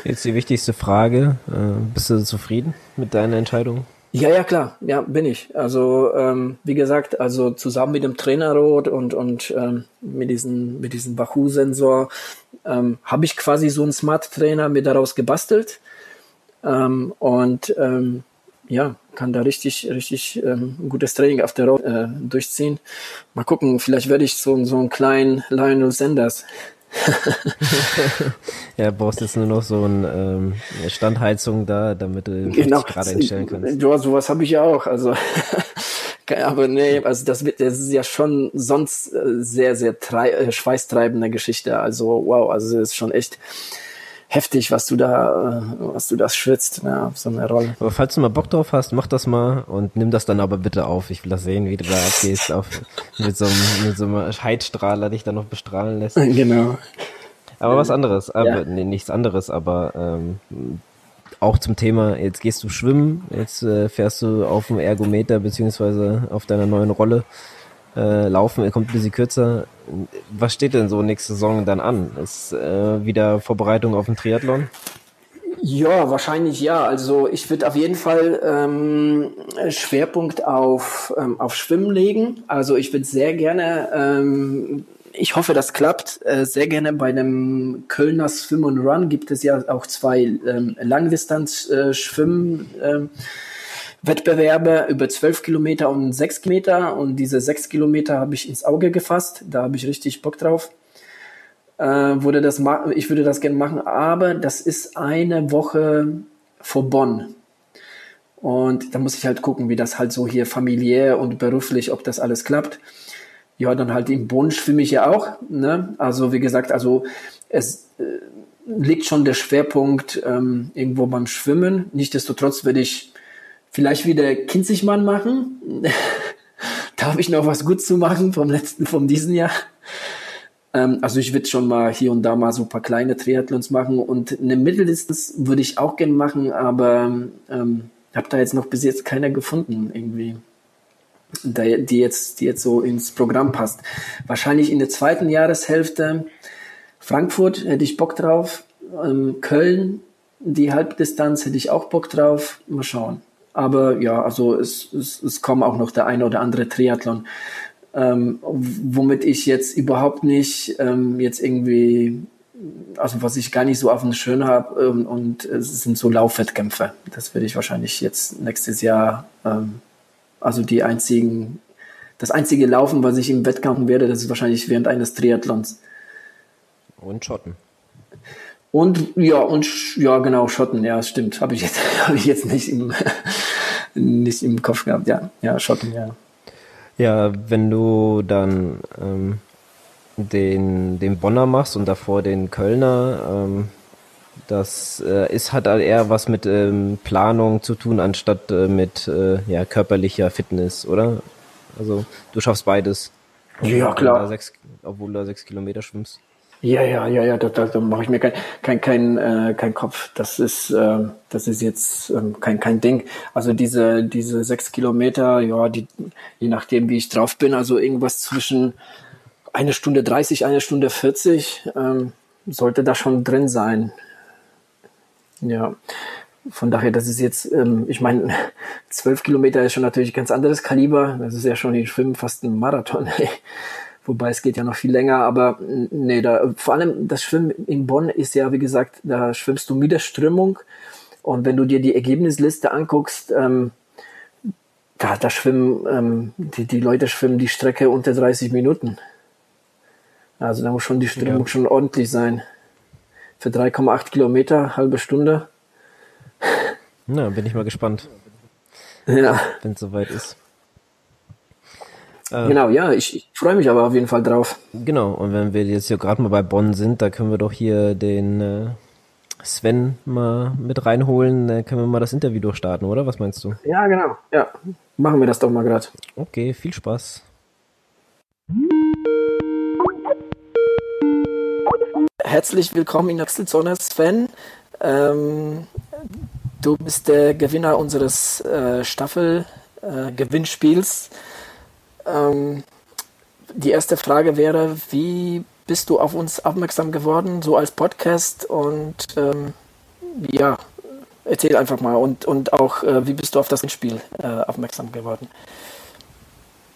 Jetzt die wichtigste Frage: äh, Bist du zufrieden mit deiner Entscheidung? Ja, ja, klar, ja, bin ich. Also ähm, wie gesagt, also zusammen mit dem Trainerrot und und ähm, mit diesem mit diesem Wahoo-Sensor ähm, habe ich quasi so einen Smart Trainer mir daraus gebastelt ähm, und ähm, ja, kann da richtig richtig ähm, gutes Training auf der Road äh, durchziehen. Mal gucken, vielleicht werde ich so so einen kleinen Lionel Sanders. ja, brauchst jetzt nur noch so eine ähm, Standheizung da, damit du genau. gerade einstellen kannst. Ja, sowas habe ich ja auch. Also, aber nee, also das wird, das ist ja schon sonst äh, sehr, sehr äh, schweißtreibende Geschichte. Also wow, also das ist schon echt heftig, was du da, äh, was du da schwitzt, ne, auf so eine Rolle. Aber falls du mal Bock drauf hast, mach das mal und nimm das dann aber bitte auf. Ich will das sehen, wie du da abgehst, auf, mit so einem, mit so einem Heizstrahler dich dann noch bestrahlen lässt. Genau. Aber was anderes, aber ja. nee, nichts anderes, aber ähm, auch zum Thema, jetzt gehst du schwimmen, jetzt äh, fährst du auf dem Ergometer beziehungsweise auf deiner neuen Rolle äh, laufen, er kommt ein bisschen kürzer. Was steht denn so nächste Saison dann an? Ist äh, wieder Vorbereitung auf den Triathlon? Ja, wahrscheinlich ja. Also ich würde auf jeden Fall ähm, Schwerpunkt auf, ähm, auf Schwimmen legen. Also ich würde sehr gerne, ähm, ich hoffe, das klappt, äh, sehr gerne bei einem Kölner Swim und Run gibt es ja auch zwei ähm, Langdistanz-Schwimmen. Äh, äh, Wettbewerbe über zwölf Kilometer und sechs Kilometer und diese sechs Kilometer habe ich ins Auge gefasst. Da habe ich richtig Bock drauf. Äh, würde das ich würde das gerne machen, aber das ist eine Woche vor Bonn. Und da muss ich halt gucken, wie das halt so hier familiär und beruflich, ob das alles klappt. Ja, dann halt im Bonn schwimme ich ja auch. Ne? Also wie gesagt, also es äh, liegt schon der Schwerpunkt ähm, irgendwo beim Schwimmen. Nichtsdestotrotz werde ich vielleicht wieder Kinzigmann machen. da habe ich noch was gut zu machen vom letzten, vom diesen Jahr. Ähm, also ich würde schon mal hier und da mal so ein paar kleine Triathlons machen und eine Mitteldistanz würde ich auch gerne machen, aber ähm, habe da jetzt noch bis jetzt keiner gefunden irgendwie, die jetzt, die jetzt so ins Programm passt. Wahrscheinlich in der zweiten Jahreshälfte Frankfurt hätte ich Bock drauf, ähm, Köln die Halbdistanz hätte ich auch Bock drauf. Mal schauen. Aber ja, also es, es, es kommen auch noch der eine oder andere Triathlon, ähm, womit ich jetzt überhaupt nicht ähm, jetzt irgendwie also was ich gar nicht so auf dem Schirm habe, ähm, und es sind so Laufwettkämpfe. Das werde ich wahrscheinlich jetzt nächstes Jahr, ähm, also die einzigen, das einzige Laufen, was ich im Wettkampf werde, das ist wahrscheinlich während eines Triathlons. Und Schotten. Und ja, und ja, genau, Schotten, ja, stimmt. Habe ich jetzt, habe ich jetzt nicht im, nicht im Kopf gehabt, ja. Ja, Schotten, ja. Ja, wenn du dann ähm, den, den Bonner machst und davor den Kölner, ähm, das äh, ist, hat halt eher was mit ähm, Planung zu tun, anstatt äh, mit äh, ja, körperlicher Fitness, oder? Also du schaffst beides. Ja, klar. Da sechs, obwohl du da sechs Kilometer schwimmst. Ja, ja, ja, ja, da, da, da mache ich mir kein, kein, kein, äh, kein Kopf. Das ist, äh, das ist jetzt ähm, kein, kein Ding. Also diese, diese sechs Kilometer, ja, die, je nachdem, wie ich drauf bin, also irgendwas zwischen eine Stunde 30, eine Stunde 40, ähm, sollte da schon drin sein. Ja, von daher, das ist jetzt, ähm, ich meine, zwölf Kilometer ist schon natürlich ganz anderes Kaliber. Das ist ja schon in Schwimmen fast ein Marathon. Wobei es geht ja noch viel länger, aber nee, da, vor allem das Schwimmen in Bonn ist ja, wie gesagt, da schwimmst du mit der Strömung. Und wenn du dir die Ergebnisliste anguckst, ähm, da, da schwimmen, ähm, die, die Leute schwimmen die Strecke unter 30 Minuten. Also da muss schon die Strömung ja. schon ordentlich sein. Für 3,8 Kilometer, halbe Stunde. Na, bin ich mal gespannt. Ja. Wenn es soweit ist. Äh, genau, ja, ich, ich freue mich aber auf jeden Fall drauf. Genau, und wenn wir jetzt hier gerade mal bei Bonn sind, da können wir doch hier den äh, Sven mal mit reinholen. Da können wir mal das Interview durchstarten, oder? Was meinst du? Ja, genau. Ja, machen wir das doch mal gerade. Okay, viel Spaß. Herzlich willkommen in der Wechselzone, Sven. Ähm, du bist der Gewinner unseres äh, Staffel-Gewinnspiels. Äh, ähm, die erste Frage wäre, wie bist du auf uns aufmerksam geworden, so als Podcast? Und ähm, ja, erzähl einfach mal. Und, und auch, äh, wie bist du auf das Spiel äh, aufmerksam geworden?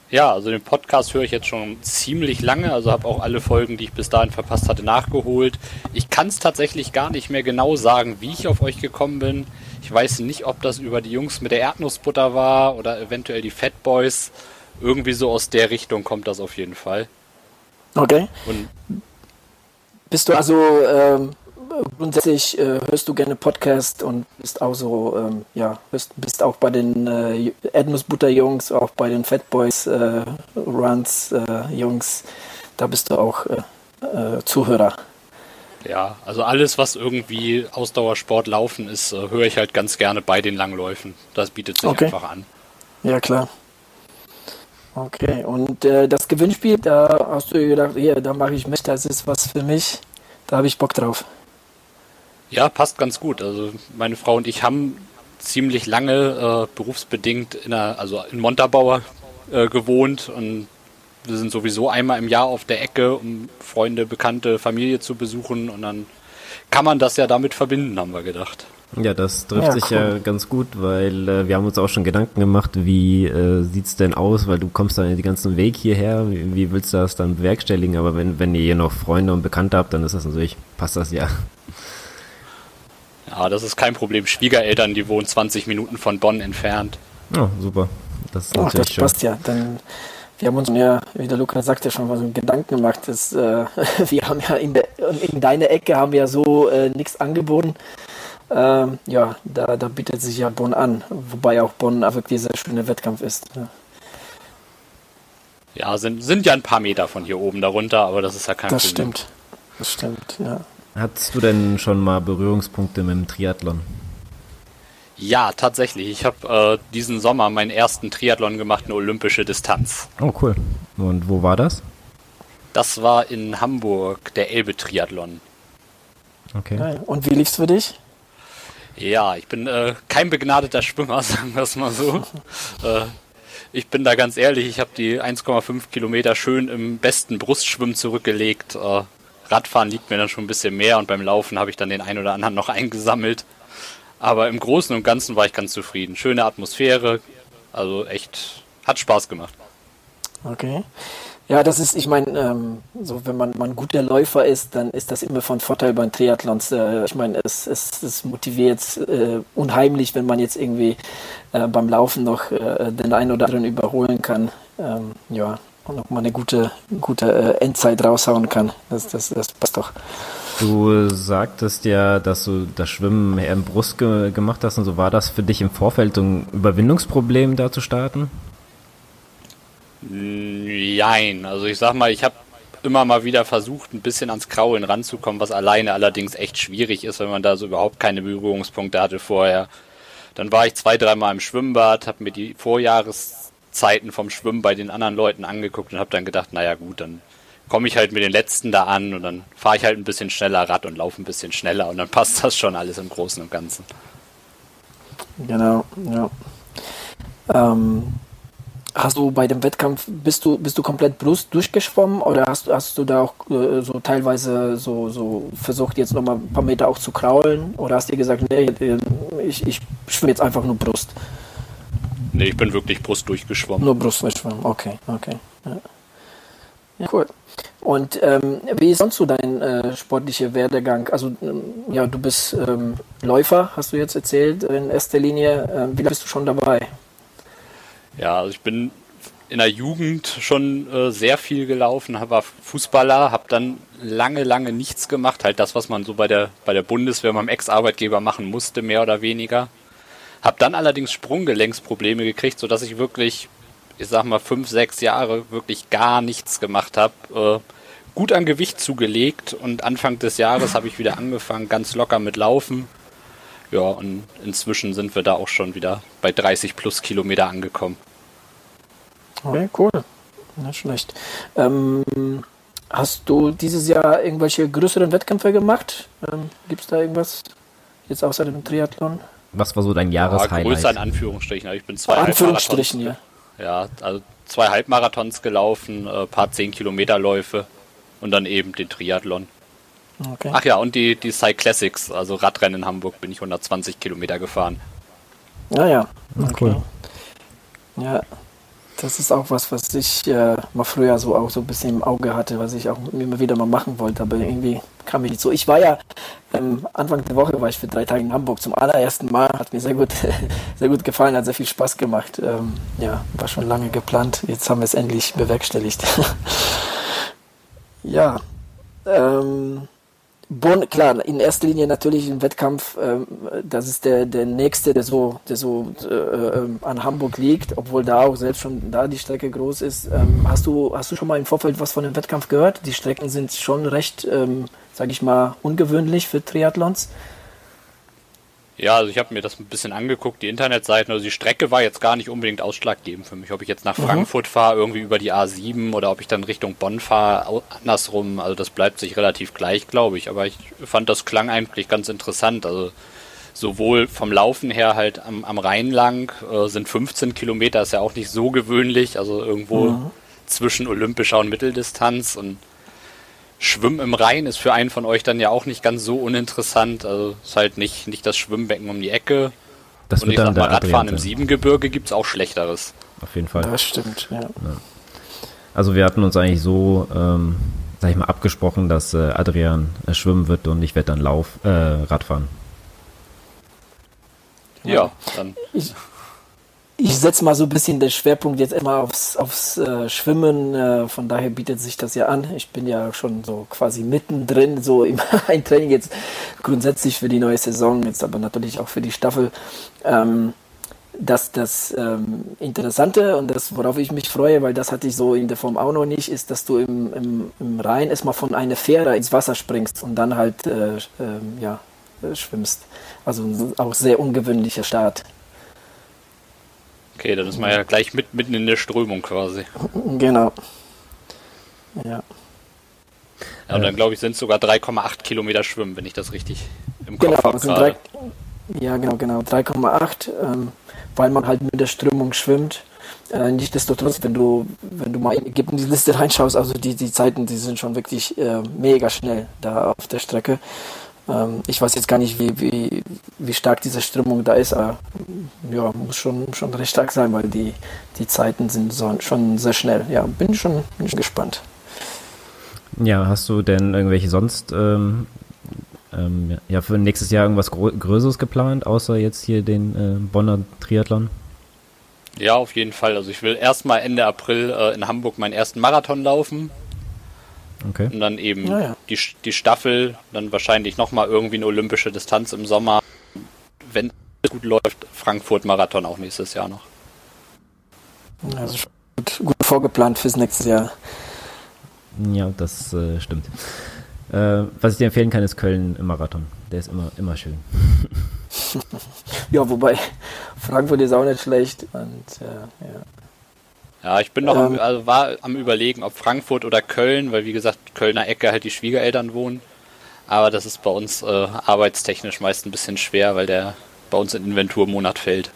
Ja, also den Podcast höre ich jetzt schon ziemlich lange, also habe auch alle Folgen, die ich bis dahin verpasst hatte, nachgeholt. Ich kann es tatsächlich gar nicht mehr genau sagen, wie ich auf euch gekommen bin. Ich weiß nicht, ob das über die Jungs mit der Erdnussbutter war oder eventuell die Fat Boys. Irgendwie so aus der Richtung kommt das auf jeden Fall. Okay. Und bist du also ähm, grundsätzlich äh, hörst du gerne Podcast und bist auch so, ähm, ja, bist, bist auch bei den äh, Edmus Butter Jungs, auch bei den Fat Boys äh, Runs äh, Jungs, da bist du auch äh, äh, Zuhörer. Ja, also alles, was irgendwie Ausdauersport laufen ist, höre ich halt ganz gerne bei den Langläufen. Das bietet sich okay. einfach an. Ja, klar. Okay, und äh, das Gewinnspiel, da hast du gedacht, hier, da mache ich mit, das ist was für mich, da habe ich Bock drauf. Ja, passt ganz gut. Also meine Frau und ich haben ziemlich lange äh, berufsbedingt in einer, also in Montabaur äh, gewohnt und wir sind sowieso einmal im Jahr auf der Ecke, um Freunde, Bekannte, Familie zu besuchen und dann kann man das ja damit verbinden, haben wir gedacht. Ja, das trifft ja, sich cool. ja ganz gut, weil äh, wir haben uns auch schon Gedanken gemacht, wie äh, sieht's denn aus, weil du kommst dann den ganzen Weg hierher, wie, wie, willst du das dann bewerkstelligen? Aber wenn, wenn ihr hier noch Freunde und Bekannte habt, dann ist das natürlich, passt das ja. Ja, das ist kein Problem. Schwiegereltern, die wohnen 20 Minuten von Bonn entfernt. Oh, super. Das ist Ach, natürlich das schön. passt ja. Dann, wir haben uns ja, wie der Lukas sagte, schon mal so Gedanken gemacht. Dass, äh, wir haben ja in, der, in deine Ecke haben wir ja so äh, nichts angeboten. Ähm, ja, da, da bietet sich ja Bonn an, wobei auch Bonn wirklich sehr schöner Wettkampf ist. Ja. ja, sind, sind ja ein paar Meter von hier oben darunter, aber das ist ja kein das Problem. Das stimmt, das stimmt, ja. Hattest du denn schon mal Berührungspunkte mit dem Triathlon? Ja, tatsächlich. Ich habe äh, diesen Sommer meinen ersten Triathlon gemacht, eine olympische Distanz. Oh, cool. Und wo war das? Das war in Hamburg, der Elbe-Triathlon. Okay. Und wie lief's für dich? Ja, ich bin äh, kein begnadeter Schwimmer, sagen wir es mal so. äh, ich bin da ganz ehrlich, ich habe die 1,5 Kilometer schön im besten Brustschwimmen zurückgelegt. Äh, Radfahren liegt mir dann schon ein bisschen mehr und beim Laufen habe ich dann den einen oder anderen noch eingesammelt. Aber im Großen und Ganzen war ich ganz zufrieden. Schöne Atmosphäre, also echt, hat Spaß gemacht. Okay. Ja, das ist, ich meine, ähm, so wenn man, man guter Läufer ist, dann ist das immer von Vorteil beim Triathlons. Äh, ich meine, es, es, es motiviert äh, unheimlich, wenn man jetzt irgendwie äh, beim Laufen noch äh, den einen oder anderen überholen kann. Ähm, ja, und nochmal eine gute, gute äh, Endzeit raushauen kann. Das, das, das passt doch. Du sagtest ja, dass du das Schwimmen eher im Brust ge gemacht hast und so. War das für dich im Vorfeld ein Überwindungsproblem, da zu starten? Nein, also ich sag mal, ich habe immer mal wieder versucht, ein bisschen ans Kraulen ranzukommen, was alleine allerdings echt schwierig ist, wenn man da so überhaupt keine Berührungspunkte hatte vorher. Dann war ich zwei, dreimal im Schwimmbad, habe mir die Vorjahreszeiten vom Schwimmen bei den anderen Leuten angeguckt und habe dann gedacht, naja gut, dann komme ich halt mit den letzten da an und dann fahre ich halt ein bisschen schneller Rad und laufe ein bisschen schneller und dann passt das schon alles im Großen und Ganzen. Genau, ja. Ähm, Hast du bei dem Wettkampf, bist du, bist du komplett Brust durchgeschwommen oder hast, hast du da auch äh, so teilweise so, so versucht, jetzt nochmal ein paar Meter auch zu kraulen? Oder hast du dir gesagt, nee, ich, ich schwimme jetzt einfach nur Brust? Nee, ich bin wirklich Brust durchgeschwommen. Nur Brust durchschwommen, okay, okay. Ja. Ja, cool. Und ähm, wie ist sonst so dein äh, sportlicher Werdegang? Also, ähm, ja, du bist ähm, Läufer, hast du jetzt erzählt, in erster Linie. Ähm, wie lange bist du schon dabei? Ja, also ich bin in der Jugend schon äh, sehr viel gelaufen, war Fußballer, habe dann lange, lange nichts gemacht, halt das, was man so bei der bei der Bundeswehr beim Ex-Arbeitgeber machen musste, mehr oder weniger. Habe dann allerdings Sprunggelenksprobleme gekriegt, sodass ich wirklich, ich sag mal, fünf, sechs Jahre wirklich gar nichts gemacht habe. Äh, gut an Gewicht zugelegt und Anfang des Jahres habe ich wieder angefangen, ganz locker mit Laufen. Ja, und inzwischen sind wir da auch schon wieder bei 30 plus Kilometer angekommen. Okay, cool. Nicht schlecht. Ähm, hast du dieses Jahr irgendwelche größeren Wettkämpfe gemacht? Ähm, Gibt es da irgendwas jetzt außer dem Triathlon? Was war so dein Jahreshighlight? Ja, größer in Anführungsstrichen. Also ich bin zwei Anführungsstrichen, ja. Ja, also zwei Halbmarathons gelaufen, ein äh, paar 10 Kilometer Läufe und dann eben den Triathlon. Okay. Ach ja, und die, die Cyclassics, also Radrennen in Hamburg, bin ich 120 Kilometer gefahren. Ja, ja. Okay. Cool. Ja, das ist auch was, was ich äh, mal früher so auch so ein bisschen im Auge hatte, was ich auch immer wieder mal machen wollte, aber irgendwie kam ich nicht so. Ich war ja ähm, Anfang der Woche war ich für drei Tage in Hamburg zum allerersten Mal, hat mir sehr gut, sehr gut gefallen, hat sehr viel Spaß gemacht. Ähm, ja, war schon lange geplant. Jetzt haben wir es endlich bewerkstelligt. ja. Ähm, Bonn, klar, in erster Linie natürlich im Wettkampf, ähm, das ist der, der nächste, der so, der so äh, ähm, an Hamburg liegt, obwohl da auch selbst schon da die Strecke groß ist. Ähm, hast du, hast du schon mal im Vorfeld was von dem Wettkampf gehört? Die Strecken sind schon recht, ähm, sage ich mal, ungewöhnlich für Triathlons. Ja, also ich habe mir das ein bisschen angeguckt, die Internetseiten. Also die Strecke war jetzt gar nicht unbedingt ausschlaggebend für mich, ob ich jetzt nach mhm. Frankfurt fahre, irgendwie über die A7 oder ob ich dann Richtung Bonn fahre, andersrum. Also das bleibt sich relativ gleich, glaube ich. Aber ich fand das klang eigentlich ganz interessant. Also sowohl vom Laufen her halt am, am Rhein lang äh, sind 15 Kilometer, ist ja auch nicht so gewöhnlich. Also irgendwo mhm. zwischen olympischer und Mitteldistanz und Schwimmen im Rhein ist für einen von euch dann ja auch nicht ganz so uninteressant. Also ist halt nicht, nicht das Schwimmbecken um die Ecke. Das Und ich sag mal, Radfahren im Siebengebirge gibt es auch Schlechteres. Auf jeden Fall. Das stimmt, ja. ja. Also wir hatten uns eigentlich so, ähm, sag ich mal, abgesprochen, dass äh, Adrian äh, schwimmen wird und ich werde dann Lauf, äh, Radfahren. Ja, dann. Ich, ich setze mal so ein bisschen den Schwerpunkt jetzt immer aufs, aufs äh, Schwimmen. Äh, von daher bietet sich das ja an. Ich bin ja schon so quasi mittendrin, so im ein Training jetzt grundsätzlich für die neue Saison, jetzt aber natürlich auch für die Staffel. Ähm, dass das ähm, Interessante und das, worauf ich mich freue, weil das hatte ich so in der Form auch noch nicht, ist, dass du im, im, im Rhein erstmal von einer Fähre ins Wasser springst und dann halt äh, ähm, ja, äh, schwimmst. Also auch sehr ungewöhnlicher Start. Okay, dann ist man ja gleich mit, mitten in der Strömung quasi. Genau. Ja. Ja, und dann glaube ich, sind es sogar 3,8 Kilometer Schwimmen, wenn ich das richtig im Kopf genau, habe. Ja, genau, genau. 3,8, ähm, weil man halt mit der Strömung schwimmt. Äh, Nichtsdestotrotz, wenn du, wenn du mal in die Liste reinschaust, also die, die Zeiten, die sind schon wirklich äh, mega schnell da auf der Strecke. Ähm, ich weiß jetzt gar nicht, wie, wie, wie stark diese Strömung da ist, aber ja, muss schon, schon recht stark sein, weil die, die Zeiten sind so, schon sehr schnell. Ja, bin schon, bin schon gespannt. Ja, hast du denn irgendwelche sonst ähm, ähm, ja, für nächstes Jahr irgendwas Größeres geplant, außer jetzt hier den äh, Bonner Triathlon? Ja, auf jeden Fall. Also ich will erstmal Ende April äh, in Hamburg meinen ersten Marathon laufen. Okay. Und dann eben ja, ja. Die, die Staffel, dann wahrscheinlich nochmal irgendwie eine olympische Distanz im Sommer. Wenn es gut läuft, Frankfurt-Marathon auch nächstes Jahr noch. Also gut, gut vorgeplant fürs nächste Jahr. Ja, das äh, stimmt. Äh, was ich dir empfehlen kann, ist Köln im Marathon. Der ist immer, immer schön. ja, wobei Frankfurt ist auch nicht schlecht. Und, äh, ja. Ja, ich bin noch ähm, am, also war am überlegen, ob Frankfurt oder Köln, weil wie gesagt, Kölner Ecke halt die Schwiegereltern wohnen. Aber das ist bei uns äh, arbeitstechnisch meist ein bisschen schwer, weil der bei uns in Inventurmonat fällt.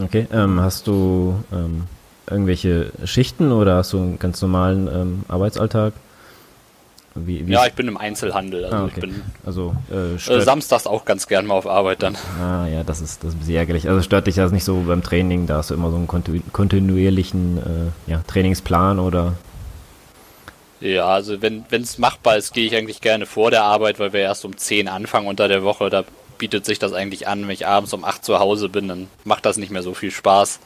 Okay, ähm, hast du ähm, irgendwelche Schichten oder hast du einen ganz normalen ähm, Arbeitsalltag? Wie, wie ja, ich bin im Einzelhandel. Also ah, okay. ich bin also, äh, äh, samstags auch ganz gern mal auf Arbeit dann. Ah ja, das ist, das ist ein bisschen ärgerlich. Also stört dich das nicht so beim Training, da hast du immer so einen kontinuierlichen äh, ja, Trainingsplan oder? Ja, also wenn es machbar ist, gehe ich eigentlich gerne vor der Arbeit, weil wir erst um 10 anfangen unter der Woche. Da bietet sich das eigentlich an, wenn ich abends um 8 zu Hause bin, dann macht das nicht mehr so viel Spaß.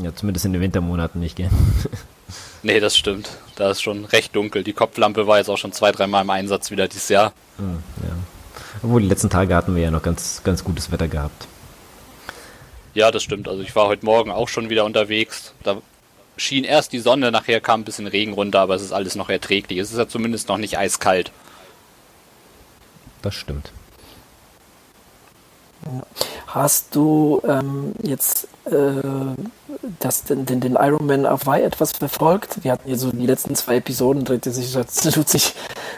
Ja, zumindest in den Wintermonaten nicht, gell? Nee, das stimmt. Da ist schon recht dunkel. Die Kopflampe war jetzt auch schon zwei, dreimal im Einsatz wieder dieses Jahr. Hm, ja. Obwohl, die letzten Tage hatten wir ja noch ganz, ganz gutes Wetter gehabt. Ja, das stimmt. Also ich war heute Morgen auch schon wieder unterwegs. Da schien erst die Sonne, nachher kam ein bisschen Regen runter, aber es ist alles noch erträglich. Es ist ja zumindest noch nicht eiskalt. Das stimmt. Hast du ähm, jetzt äh, das, den, den, den Ironman Hawaii etwas verfolgt? Wir hatten hier so die letzten zwei Episoden, drehte sich, tut sich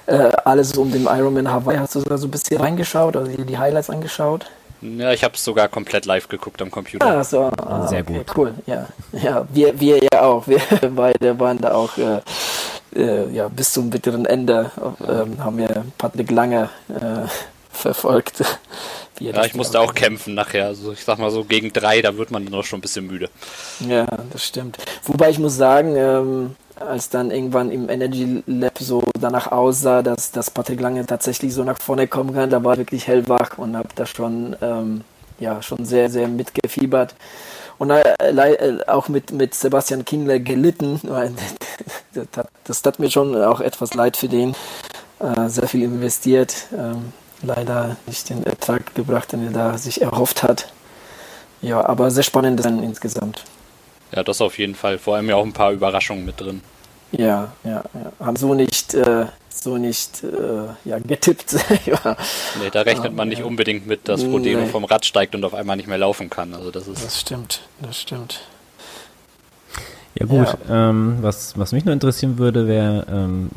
äh, alles um den Ironman Hawaii. Hast du da so ein bisschen reingeschaut oder die, die Highlights angeschaut? Ja, ich habe es sogar komplett live geguckt am Computer. Ah, so, ah, sehr okay, gut. Cool, ja. Ja, wir, wir ja auch. Wir beide waren da auch äh, äh, ja, bis zum bitteren Ende äh, haben wir Patrick Lange äh, verfolgt. Ja, ich musste auch kämpfen nachher. Also ich sag mal so gegen drei, da wird man dann auch schon ein bisschen müde. Ja, das stimmt. Wobei ich muss sagen, ähm, als dann irgendwann im Energy Lab so danach aussah, dass, dass Patrick Lange tatsächlich so nach vorne kommen kann, da war ich wirklich hellwach und habe da schon, ähm, ja, schon sehr, sehr mitgefiebert. Und äh, äh auch mit, mit Sebastian Kindler gelitten, weil das, das tat mir schon auch etwas leid für den. Äh, sehr viel investiert. Ähm, leider nicht den Ertrag gebracht, den er da sich erhofft hat. Ja, aber sehr spannend Rennen insgesamt. Ja, das auf jeden Fall. Vor allem ja auch ein paar Überraschungen mit drin. Ja, ja, ja. Haben so nicht, äh, so nicht äh, ja, getippt. ja. Nee, da rechnet man nicht unbedingt mit, dass Rodeno nee. vom Rad steigt und auf einmal nicht mehr laufen kann. Also das ist. Das stimmt, das stimmt. Ja gut, ja. Ähm, was, was mich noch interessieren würde, wäre, ähm,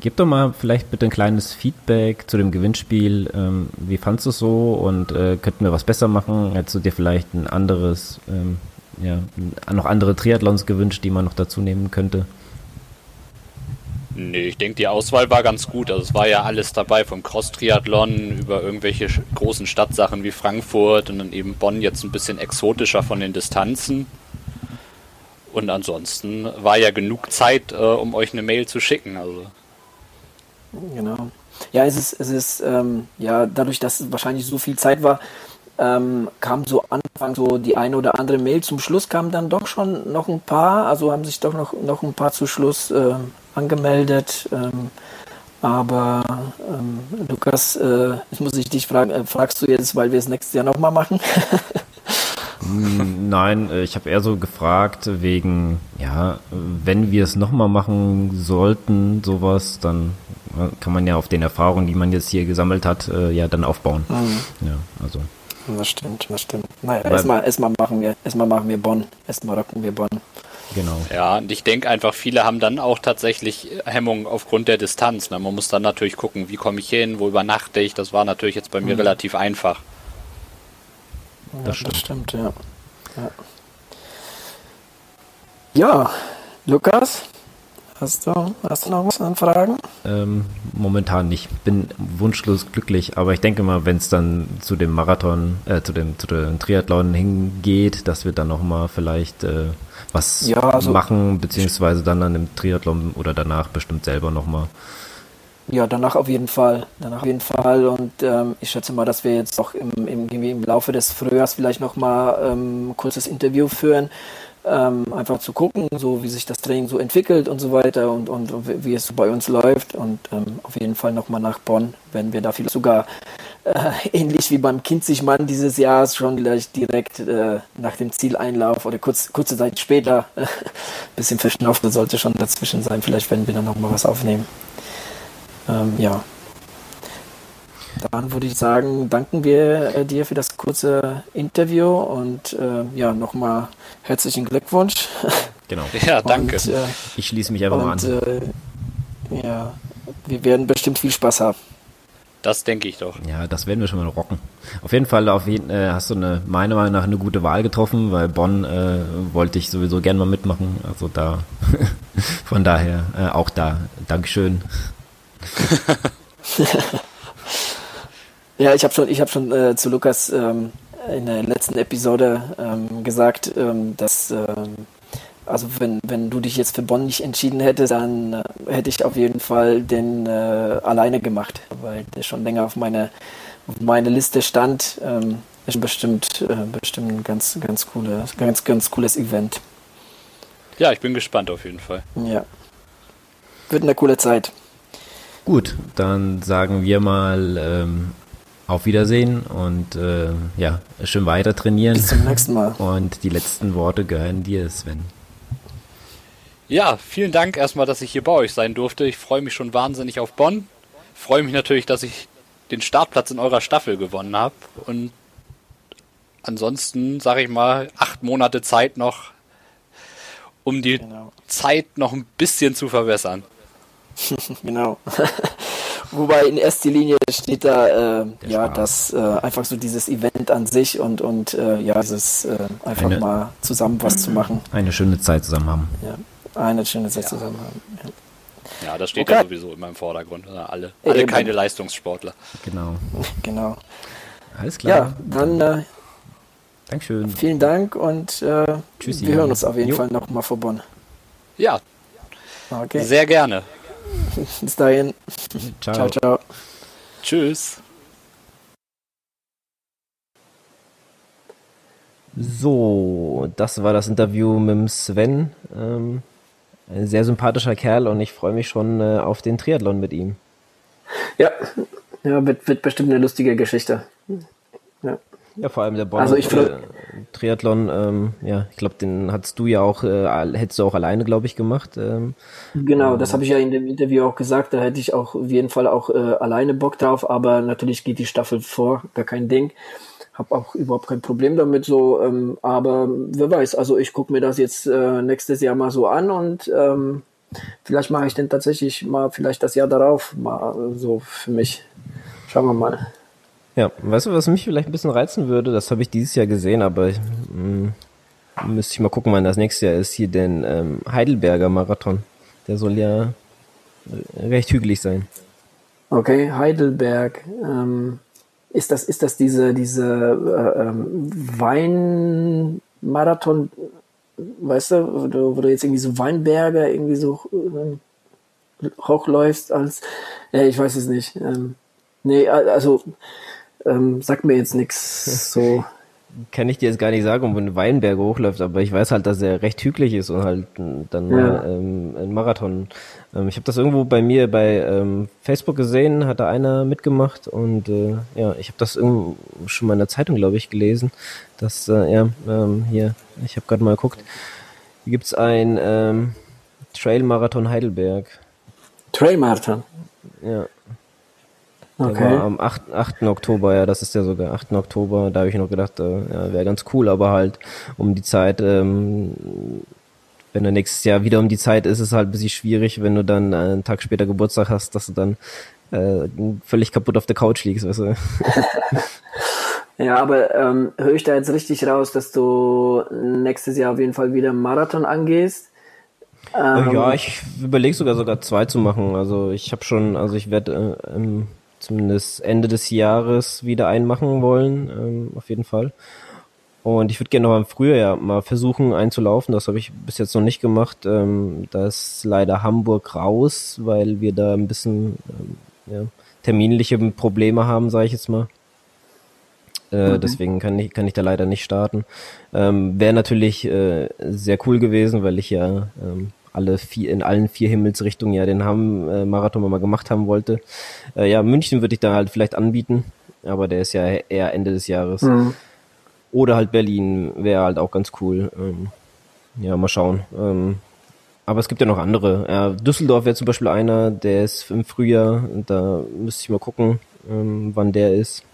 gib doch mal vielleicht bitte ein kleines Feedback zu dem Gewinnspiel. Ähm, wie fandst du es so und äh, könnten wir was besser machen? Hättest du dir vielleicht ein anderes, ähm, ja, noch andere Triathlons gewünscht, die man noch dazu nehmen könnte? Nee, ich denke, die Auswahl war ganz gut. Also es war ja alles dabei, vom Cross-Triathlon über irgendwelche großen Stadtsachen wie Frankfurt und dann eben Bonn jetzt ein bisschen exotischer von den Distanzen. Und ansonsten war ja genug Zeit, äh, um euch eine Mail zu schicken. Also. Genau. Ja, es ist, es ist ähm, ja dadurch, dass wahrscheinlich so viel Zeit war, ähm, kam so Anfang so die eine oder andere Mail. Zum Schluss kamen dann doch schon noch ein paar, also haben sich doch noch, noch ein paar zu Schluss äh, angemeldet. Ähm, aber ähm, Lukas, äh, jetzt muss ich dich fragen, äh, fragst du jetzt, weil wir es nächstes Jahr nochmal machen? Nein, äh, ich habe eher so gefragt wegen, ja, wenn wir es nochmal machen sollten, sowas, dann kann man ja auf den Erfahrungen, die man jetzt hier gesammelt hat, äh, ja dann aufbauen. Mhm. Ja, also. Das stimmt, das stimmt. Naja, erstmal erst machen wir, erstmal machen wir Bonn, erstmal rocken wir Bonn. Genau. Ja, und ich denke einfach, viele haben dann auch tatsächlich Hemmungen aufgrund der Distanz. Ne? Man muss dann natürlich gucken, wie komme ich hin, wo übernachte ich. Das war natürlich jetzt bei mir mhm. relativ einfach. Ja, das stimmt, das stimmt ja. ja. Ja, Lukas, Hast du, hast du noch was an Fragen? Ähm, momentan nicht. Bin wunschlos glücklich, aber ich denke mal, wenn es dann zu dem Marathon, äh, zu dem, zu dem Triathlon hingeht, dass wir dann nochmal vielleicht äh, was ja, also machen, beziehungsweise dann an dem Triathlon oder danach bestimmt selber nochmal. Ja, danach auf jeden Fall. Danach auf jeden Fall. Und ähm, ich schätze mal, dass wir jetzt auch im, im, im Laufe des Frühjahrs vielleicht nochmal ähm, ein kurzes Interview führen ähm, einfach zu gucken, so wie sich das Training so entwickelt und so weiter und, und wie es bei uns läuft. Und ähm, auf jeden Fall nochmal nach Bonn, wenn wir da vielleicht sogar äh, ähnlich wie beim Kinzigmann dieses Jahres schon gleich direkt äh, nach dem Zieleinlauf oder kurz, kurze Zeit später, äh, bisschen verschnauft sollte schon dazwischen sein. Vielleicht werden wir dann nochmal was aufnehmen. Ähm, ja. Dann würde ich sagen, danken wir äh, dir für das kurze Interview und äh, ja, nochmal herzlichen Glückwunsch. Genau. Ja, danke. Und, äh, ich schließe mich einfach und, mal an. Äh, ja, wir werden bestimmt viel Spaß haben. Das denke ich doch. Ja, das werden wir schon mal rocken. Auf jeden Fall auf jeden, äh, hast du eine, meiner Meinung nach eine gute Wahl getroffen, weil Bonn äh, wollte ich sowieso gern mal mitmachen. Also da, von daher äh, auch da. Dankeschön. Ja, ich habe schon, ich habe schon äh, zu Lukas ähm, in der letzten Episode ähm, gesagt, ähm, dass ähm, also wenn, wenn du dich jetzt für Bonn nicht entschieden hättest, dann äh, hätte ich auf jeden Fall den äh, alleine gemacht, weil der schon länger auf meine auf meine Liste stand. Ähm, ist bestimmt äh, bestimmt ein ganz ganz cooles ganz ganz cooles Event. Ja, ich bin gespannt auf jeden Fall. Ja, wird eine coole Zeit. Gut, dann sagen wir mal ähm, auf Wiedersehen und äh, ja, schön weiter trainieren. Bis zum nächsten Mal. Und die letzten Worte gehören dir, Sven. Ja, vielen Dank erstmal, dass ich hier bei euch sein durfte. Ich freue mich schon wahnsinnig auf Bonn. Freue mich natürlich, dass ich den Startplatz in eurer Staffel gewonnen habe. Und ansonsten, sage ich mal, acht Monate Zeit noch, um die genau. Zeit noch ein bisschen zu verbessern. genau. Wobei in erster Linie steht da äh, ja, dass äh, einfach so dieses Event an sich und, und äh, ja, dieses äh, einfach eine, mal zusammen was zu machen. Eine schöne Zeit zusammen haben. Ja, eine schöne Zeit ja. zusammen haben. Ja, ja das steht okay. ja sowieso immer im Vordergrund. Alle, alle keine Leistungssportler. Genau. Genau. Alles klar. Ja, dann äh, Dankeschön. Vielen Dank und äh, Tschüssi. wir hören uns auf jeden jo. Fall nochmal vor Bonn. Ja. Okay. Sehr gerne. Bis dahin. Ciao. ciao, ciao. Tschüss. So, das war das Interview mit Sven. Ähm, ein sehr sympathischer Kerl und ich freue mich schon äh, auf den Triathlon mit ihm. Ja, ja wird, wird bestimmt eine lustige Geschichte. Ja. Ja, vor allem der Bonner also ich äh, Triathlon, ähm, ja, ich glaube, den hattest du ja auch, äh, hättest du auch alleine, glaube ich, gemacht. Ähm, genau, das habe ich ja in dem Interview auch gesagt, da hätte ich auch auf jeden Fall auch äh, alleine Bock drauf, aber natürlich geht die Staffel vor, gar kein Ding. Hab auch überhaupt kein Problem damit so, ähm, aber wer weiß, also ich gucke mir das jetzt äh, nächstes Jahr mal so an und ähm, vielleicht mache ich den tatsächlich mal vielleicht das Jahr darauf mal so für mich. Schauen wir mal. Ja, weißt du, was mich vielleicht ein bisschen reizen würde? Das habe ich dieses Jahr gesehen, aber ich, mh, hm, müsste ich mal gucken, wann das nächste Jahr ist. Hier den ähm, Heidelberger Marathon. Der soll ja recht hügelig sein. Okay, Heidelberg. Ähm, ist das ist das diese diese äh, ähm, Weinmarathon? Weißt du, wo du, wo du jetzt irgendwie so Weinberger irgendwie so äh, hochläufst als, ja, ich weiß es nicht. Ähm, nee, also ähm, sagt mir jetzt nichts so. Kann ich dir jetzt gar nicht sagen, ob ein Weinberg hochläuft, aber ich weiß halt, dass er recht hügelig ist und halt dann ja. mal ähm, ein Marathon. Ähm, ich habe das irgendwo bei mir bei ähm, Facebook gesehen, hat da einer mitgemacht und äh, ja, ich habe das irgendwo schon mal in der Zeitung, glaube ich, gelesen, dass äh, ja ähm, hier, ich habe gerade mal geguckt, hier gibt's ein ähm, Trail Marathon Heidelberg. Trail Marathon? Ja. Okay. Der war am 8, 8. Oktober, ja, das ist ja sogar 8. Oktober. Da habe ich noch gedacht, äh, ja, wäre ganz cool, aber halt um die Zeit, ähm, wenn du nächstes Jahr wieder um die Zeit ist, ist es halt ein bisschen schwierig, wenn du dann einen Tag später Geburtstag hast, dass du dann äh, völlig kaputt auf der Couch liegst, weißt du. ja, aber ähm, höre ich da jetzt richtig raus, dass du nächstes Jahr auf jeden Fall wieder Marathon angehst? Ähm, ja, ich überlege sogar sogar zwei zu machen. Also ich habe schon, also ich werde äh, ähm, zumindest Ende des Jahres wieder einen machen wollen, ähm, auf jeden Fall. Und ich würde gerne noch im Frühjahr mal versuchen einzulaufen. Das habe ich bis jetzt noch nicht gemacht. Ähm, da ist leider Hamburg raus, weil wir da ein bisschen ähm, ja, terminliche Probleme haben, sage ich jetzt mal. Äh, mhm. Deswegen kann ich, kann ich da leider nicht starten. Ähm, Wäre natürlich äh, sehr cool gewesen, weil ich ja ähm, alle vier, in allen vier Himmelsrichtungen ja den Hamm äh, Marathon mal gemacht haben wollte. Äh, ja, München würde ich da halt vielleicht anbieten, aber der ist ja eher Ende des Jahres. Mhm. Oder halt Berlin wäre halt auch ganz cool. Ähm, ja, mal schauen. Ähm, aber es gibt ja noch andere. Ja, Düsseldorf wäre zum Beispiel einer, der ist im Frühjahr. Da müsste ich mal gucken, ähm, wann der ist.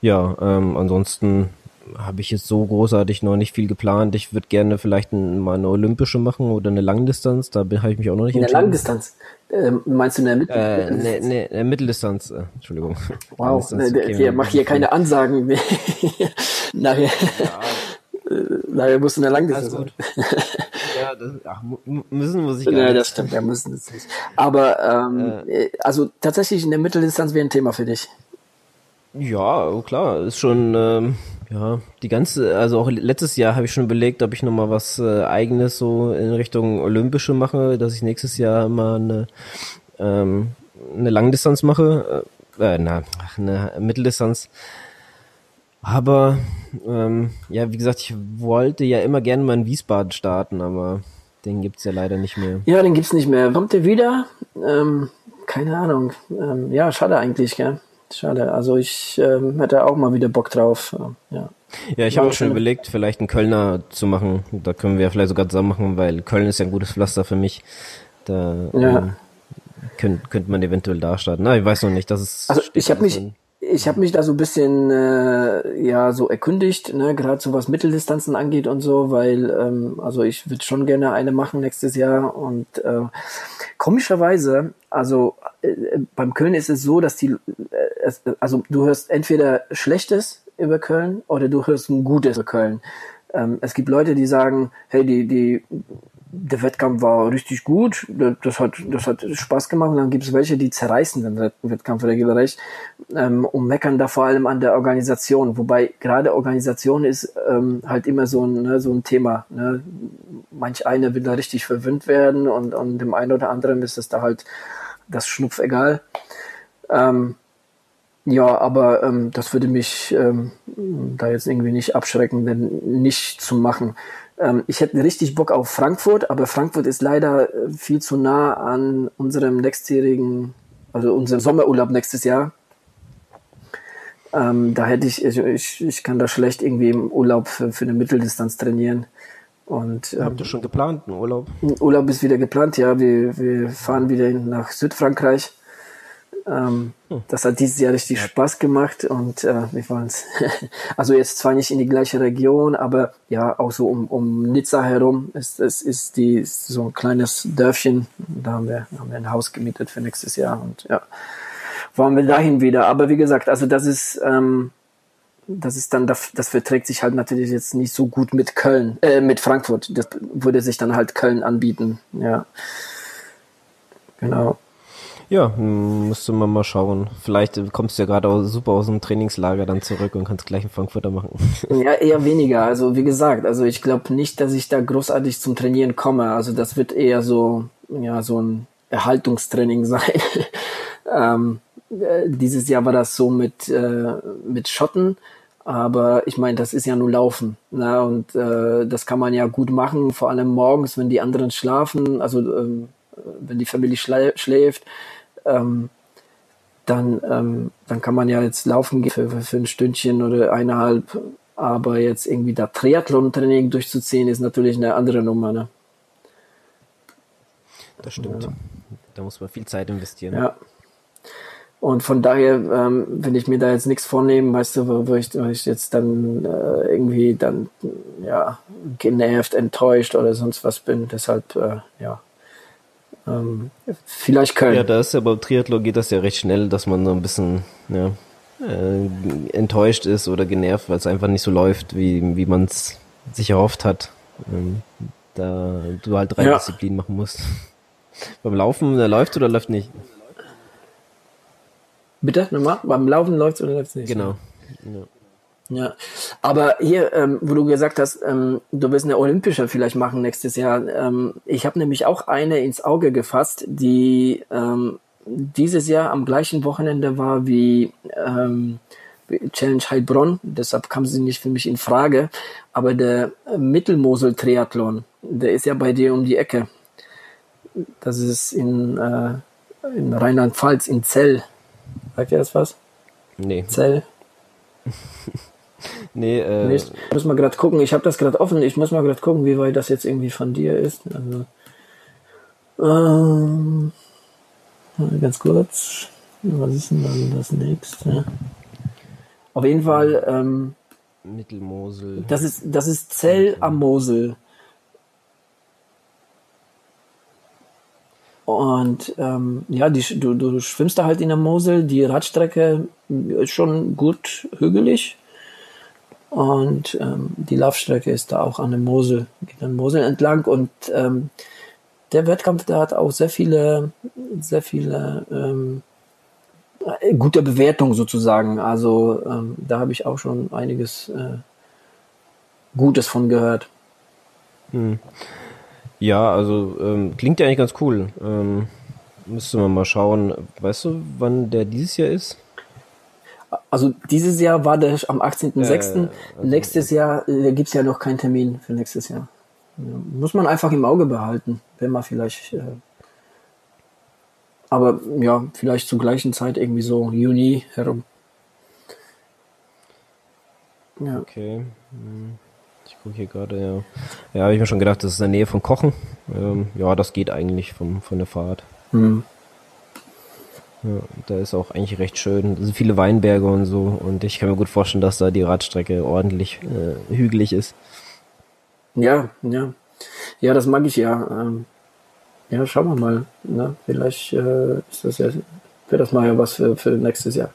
Ja, ähm, ansonsten habe ich jetzt so großartig noch nicht viel geplant. Ich würde gerne vielleicht mal eine olympische machen oder eine Langdistanz. Da habe ich mich auch noch nicht entschieden. Eine Langdistanz? Ähm, meinst du eine Mitteldistanz? Äh, ne, ne, eine Mitteldistanz. Äh, Entschuldigung. Wow, ne, okay, mach hier keine Ansagen. nachher, ja. nachher musst du eine Langdistanz machen. ja, das, ach, müssen muss ich gar nicht. Ja, das stimmt, ja, müssen es nicht. Aber ähm, äh, also tatsächlich in der Mitteldistanz wäre ein Thema für dich. Ja, klar, ist schon ähm, ja die ganze, also auch letztes Jahr habe ich schon überlegt, ob ich noch mal was äh, eigenes so in Richtung Olympische mache, dass ich nächstes Jahr mal eine ähm, eine Langdistanz mache, äh, äh na, eine Mitteldistanz. Aber ähm, ja, wie gesagt, ich wollte ja immer gerne mal in Wiesbaden starten, aber den gibt's ja leider nicht mehr. Ja, den gibt's nicht mehr. Kommt der wieder? Ähm, keine Ahnung. Ähm, ja, schade eigentlich, gell? Schade. Also ich ähm, hätte auch mal wieder Bock drauf. Ja, ja ich habe auch schon überlegt, vielleicht einen Kölner zu machen. Da können wir vielleicht sogar zusammen machen, weil Köln ist ja ein gutes Pflaster für mich. Da ja. ähm, könnte könnt man eventuell da starten. Na, ich weiß noch nicht. Das ist also ich habe mich ich habe mich da so ein bisschen äh, ja so erkundigt, ne, gerade so was Mitteldistanzen angeht und so, weil ähm, also ich würde schon gerne eine machen nächstes Jahr und äh, komischerweise, also äh, beim Köln ist es so, dass die, äh, also du hörst entweder Schlechtes über Köln oder du hörst ein Gutes über Köln. Ähm, es gibt Leute, die sagen, hey, die, die der Wettkampf war richtig gut, das hat, das hat Spaß gemacht und dann gibt es welche, die zerreißen den Wettkampf regelrecht ähm, und meckern da vor allem an der Organisation, wobei gerade Organisation ist ähm, halt immer so ein, ne, so ein Thema. Ne? Manch einer will da richtig verwöhnt werden und, und dem einen oder anderen ist es da halt das Schnupf egal. Ähm, ja, aber ähm, das würde mich ähm, da jetzt irgendwie nicht abschrecken, denn nicht zu machen. Ähm, ich hätte richtig Bock auf Frankfurt, aber Frankfurt ist leider äh, viel zu nah an unserem nächstjährigen, also unserem Sommerurlaub nächstes Jahr. Ähm, da hätte ich, ich, ich kann da schlecht irgendwie im Urlaub für, für eine Mitteldistanz trainieren. Und, ähm, Habt ihr schon geplant, einen Urlaub? Urlaub ist wieder geplant, ja. Wir, wir fahren wieder nach Südfrankreich. Ähm, hm. Das hat dieses Jahr richtig. Spaß gemacht und äh, wir wollen es. also jetzt zwar nicht in die gleiche Region, aber ja, auch so um, um Nizza herum ist es ist die so ein kleines Dörfchen. Da haben wir, haben wir ein Haus gemietet für nächstes Jahr und ja, wollen wir dahin wieder. Aber wie gesagt, also das ist ähm, das ist dann, das, das verträgt sich halt natürlich jetzt nicht so gut mit Köln, äh, mit Frankfurt. Das würde sich dann halt Köln anbieten, ja. Genau. Ja, müsste man mal schauen. Vielleicht kommst du ja gerade super aus dem Trainingslager dann zurück und kannst gleich einen Frankfurter machen. Ja, eher weniger. Also wie gesagt, also ich glaube nicht, dass ich da großartig zum Trainieren komme. Also das wird eher so, ja, so ein Erhaltungstraining sein. ähm, äh, dieses Jahr war das so mit, äh, mit Schotten. Aber ich meine, das ist ja nur Laufen. Ne? Und äh, das kann man ja gut machen, vor allem morgens, wenn die anderen schlafen, also ähm, wenn die Familie schläft ähm, dann, ähm, dann kann man ja jetzt laufen gehen für, für ein Stündchen oder eineinhalb. Aber jetzt irgendwie da Triathlon-Training durchzuziehen, ist natürlich eine andere Nummer. Ne? Das stimmt. Ja. Da muss man viel Zeit investieren. Ja. Und von daher, ähm, wenn ich mir da jetzt nichts vornehme, weißt du, wo, wo, ich, wo ich jetzt dann äh, irgendwie dann ja genervt, enttäuscht oder sonst was bin, deshalb äh, ja ähm, vielleicht Köln. Ja, da ist ja beim Triathlon geht das ja recht schnell, dass man so ein bisschen ja, äh, enttäuscht ist oder genervt, weil es einfach nicht so läuft, wie, wie man es sich erhofft hat. Ähm, da du halt drei Ja. Disziplinen machen musst. Beim Laufen, der läuft oder läuft nicht? Bitte, nochmal? Beim Laufen läuft's oder läuft's nicht? Genau. Ja, aber hier, ähm, wo du gesagt hast, ähm, du wirst eine Olympische vielleicht machen nächstes Jahr. Ähm, ich habe nämlich auch eine ins Auge gefasst, die ähm, dieses Jahr am gleichen Wochenende war wie ähm, Challenge Heilbronn. Deshalb kam sie nicht für mich in Frage. Aber der Mittelmosel-Triathlon, der ist ja bei dir um die Ecke. Das ist in, äh, in Rheinland-Pfalz, in Zell. Sagt ihr das was? Nee. Zell? Nee, äh, Nicht. Muss mal gerade gucken. Ich habe das gerade offen. Ich muss mal gerade gucken, wie weit das jetzt irgendwie von dir ist. Also, ähm, ganz kurz. Was ist denn dann das nächste? Auf jeden Fall, ähm, Mittelmosel. das ist das ist Zell am Mosel. Und ähm, ja, die, du, du schwimmst da halt in der Mosel. Die Radstrecke ist schon gut hügelig. Und ähm, die Laufstrecke ist da auch an der Mosel, geht an Mosel entlang. Und ähm, der Wettkampf, der hat auch sehr viele, sehr viele ähm, äh, gute Bewertungen sozusagen. Also ähm, da habe ich auch schon einiges äh, Gutes von gehört. Ja, also ähm, klingt ja eigentlich ganz cool. Ähm, müsste man mal schauen. Weißt du, wann der dieses Jahr ist? Also dieses Jahr war der am 18.06. Äh, also- nächstes Jahr äh, gibt's ja noch keinen Termin für nächstes Jahr. Ja, muss man einfach im Auge behalten, wenn man vielleicht. Äh, aber ja, vielleicht zur gleichen Zeit irgendwie so Juni herum. Ja, Okay. Hm. Ich gucke hier gerade, ja. Ja, habe ich mir schon gedacht, das ist in der Nähe von Kochen. Ähm, ja, das geht eigentlich vom, von der Fahrt. hm. Ja, da ist auch eigentlich recht schön. Sind viele Weinberge und so. Und ich kann mir gut vorstellen, dass da die Radstrecke ordentlich äh, hügelig ist. ja, ja. Ja, das mag ich ja. Ähm, ja, schauen wir mal. Ne? Vielleicht äh, ist das ja, wäre das mal ja was für, für nächstes Jahr.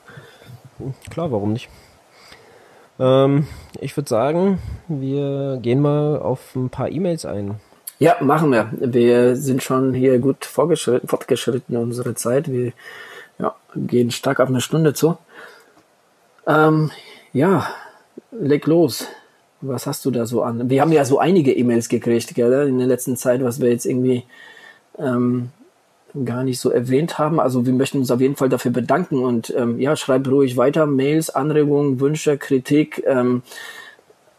Klar, warum nicht? Ähm, ich würde sagen, wir gehen mal auf ein paar E-Mails ein. Ja, machen wir. Wir sind schon hier gut vorgeschritten, fortgeschritten in unserer Zeit. Wir ja, gehen stark auf eine Stunde zu. Ähm, ja, leg los. Was hast du da so an? Wir haben ja so einige E-Mails gekriegt, gell, in der letzten Zeit, was wir jetzt irgendwie ähm, gar nicht so erwähnt haben. Also wir möchten uns auf jeden Fall dafür bedanken und ähm, ja, schreib ruhig weiter. Mails, Anregungen, Wünsche, Kritik. Ähm,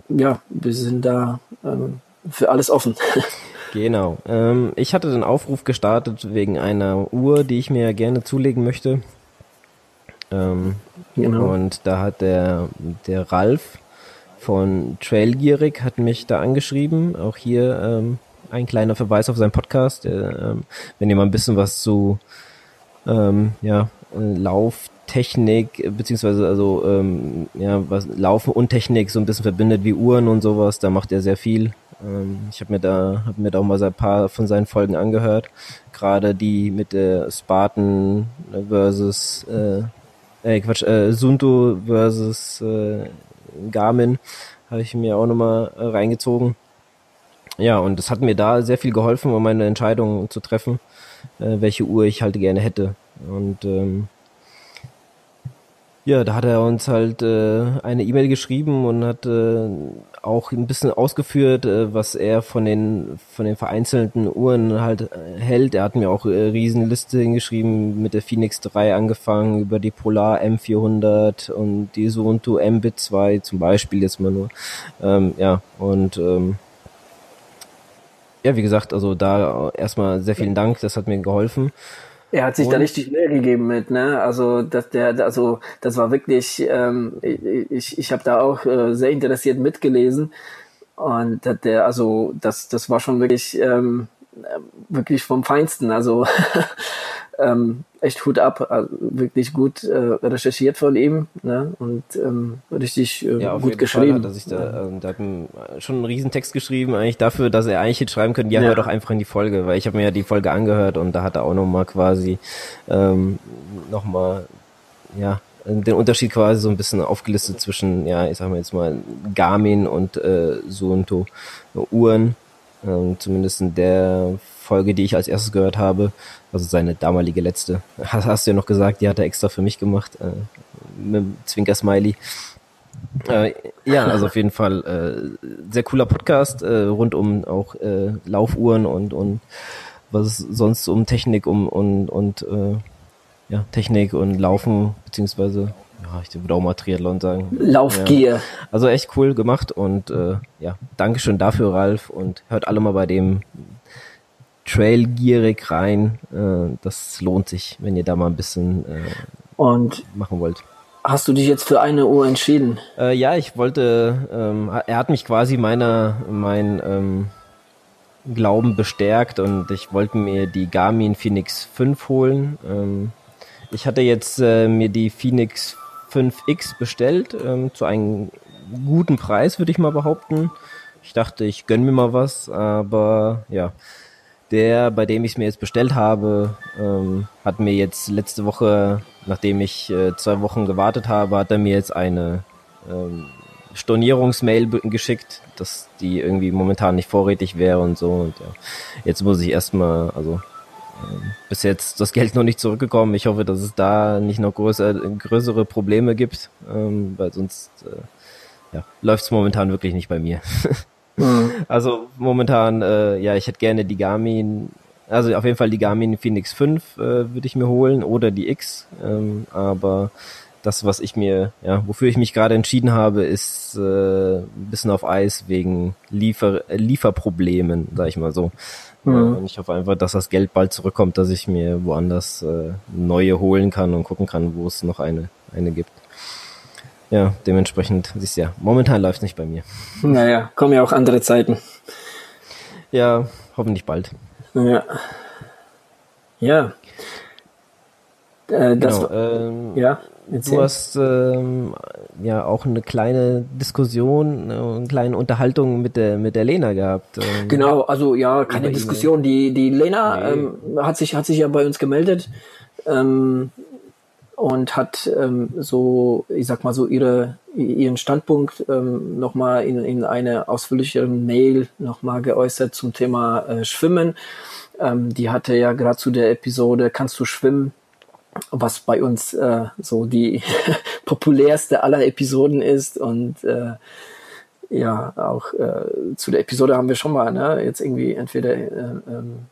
ja, wir sind da ähm, für alles offen. Genau. Ähm, ich hatte den Aufruf gestartet wegen einer Uhr, die ich mir gerne zulegen möchte. Ähm, Genau. Und da hat der, der Ralf von Trailgierig hat mich da angeschrieben. Auch hier ähm, ein kleiner Verweis auf seinen Podcast. Der, ähm, wenn ihr mal ein bisschen was zu ähm, ja, Lauftechnik, äh, beziehungsweise also ähm, ja, was Laufen und Technik so ein bisschen verbindet wie Uhren und sowas, da macht er sehr viel. Ähm, ich habe mir da hab mir da auch mal ein paar von seinen Folgen angehört. Gerade die mit der Spartan versus äh, äh, Quatsch, äh, Sunto versus äh, Garmin habe ich mir auch nochmal äh, reingezogen. Ja, und das hat mir da sehr viel geholfen, um meine Entscheidung zu treffen, äh, welche Uhr ich halt gerne hätte. Und ähm, ja, da hat er uns halt äh, eine E-Mail geschrieben und hat äh, auch ein bisschen ausgeführt, äh, was er von den von den vereinzelten Uhren halt äh, hält. Er hat mir auch äh, Riesenliste hingeschrieben mit der Phoenix 3 angefangen über die Polar M400 und die Suunto Mbit 2 zum Beispiel jetzt mal nur. Ähm, ja und ähm, ja, wie gesagt, also da erstmal sehr vielen Dank, das hat mir geholfen. Er hat sich da Und- richtig Mühe gegeben mit, ne? Also dass der, also das war wirklich, ähm, ich, ich habe da auch äh, sehr interessiert mitgelesen und der, also das, das war schon wirklich, ähm, wirklich vom Feinsten. Also ähm, echt Hut ab, also wirklich gut äh, recherchiert von ihm, ne? Und ähm, richtig äh, Ja, gut Fall geschrieben. er sich da, ähm, da hat schon einen riesen Text geschrieben, eigentlich dafür, dass er eigentlich hätte schreiben können, ja, Ja. hör doch einfach in die Folge, weil ich habe mir ja die Folge angehört und da hat er auch nochmal quasi ähm, nochmal, ja, den Unterschied quasi so ein bisschen aufgelistet zwischen, ja, ich sag mal jetzt mal Garmin und äh, Suunto Uhren. ähm, zumindest in der Folge, die ich als erstes gehört habe, also seine damalige letzte. Hast, hast du ja noch gesagt, die hat er extra für mich gemacht, äh, mit dem Zwinker-Smiley. Äh, ja, also auf jeden Fall äh, sehr cooler Podcast äh, rund um auch äh, Laufuhren und und was sonst um Technik um und und äh, ja Technik und Laufen beziehungsweise ja ich würde auch mal Triathlon sagen. Laufgier. Ja. Also echt cool gemacht und äh, ja Dankeschön dafür Ralf und hört alle mal bei dem Trailgierig rein. Äh, das lohnt sich, wenn ihr da mal ein bisschen äh, und machen wollt. Hast du dich jetzt für eine Uhr entschieden? Äh, ja, ich wollte, ähm, er hat mich quasi meiner, mein ähm, Glauben bestärkt und ich wollte mir die Garmin Phoenix 5 holen. Ähm, ich hatte jetzt äh, mir die Phoenix 5X bestellt, ähm, zu einem guten Preis, würde ich mal behaupten. Ich dachte, ich gönn mir mal was, aber ja, der, bei dem ich es mir jetzt bestellt habe, ähm, hat mir jetzt letzte Woche, nachdem ich äh, zwei Wochen gewartet habe, hat er mir jetzt eine ähm, Stornierungsmail geschickt, dass die irgendwie momentan nicht vorrätig wäre und so. Und ja, jetzt muss ich erstmal, also ähm, bis jetzt das Geld noch nicht zurückgekommen. Ich hoffe, dass es da nicht noch größer, größere Probleme gibt, ähm, weil sonst äh, ja, läuft es momentan wirklich nicht bei mir. Mhm. Also momentan, äh, ja, ich hätte gerne die Garmin, also auf jeden Fall die Garmin Phoenix 5 äh, würde ich mir holen oder die X, ähm, aber das, was ich mir, ja, wofür ich mich gerade entschieden habe, ist äh, ein bisschen auf Eis wegen Liefer Lieferproblemen, sag ich mal so. Mhm. Und ich hoffe einfach, dass das Geld bald zurückkommt, dass ich mir woanders äh, neue holen kann und gucken kann, wo es noch eine, eine gibt ja, dementsprechend siehst du ja, momentan läuft nicht bei mir. Naja, kommen ja auch andere Zeiten. Ja, hoffentlich bald. Ja. Ja. Äh, das genau, ähm, ja. Erzähl. Du hast ähm, ja auch eine kleine Diskussion, eine kleine Unterhaltung mit der mit der Lena gehabt. Ähm, genau, also ja, keine Diskussion. Die die Lena nee. ähm, hat sich hat sich ja bei uns gemeldet. Ähm, und hat ähm, so, ich sag mal so, ihre, ihren Standpunkt ähm, nochmal in, in eine ausführlichere Mail nochmal geäußert zum Thema äh, Schwimmen. Ähm, die hatte ja gerade zu der Episode Kannst du schwimmen? was bei uns äh, so die populärste aller Episoden ist und äh, ja, auch äh, zu der Episode haben wir schon mal, ne, jetzt irgendwie entweder äh, ähm,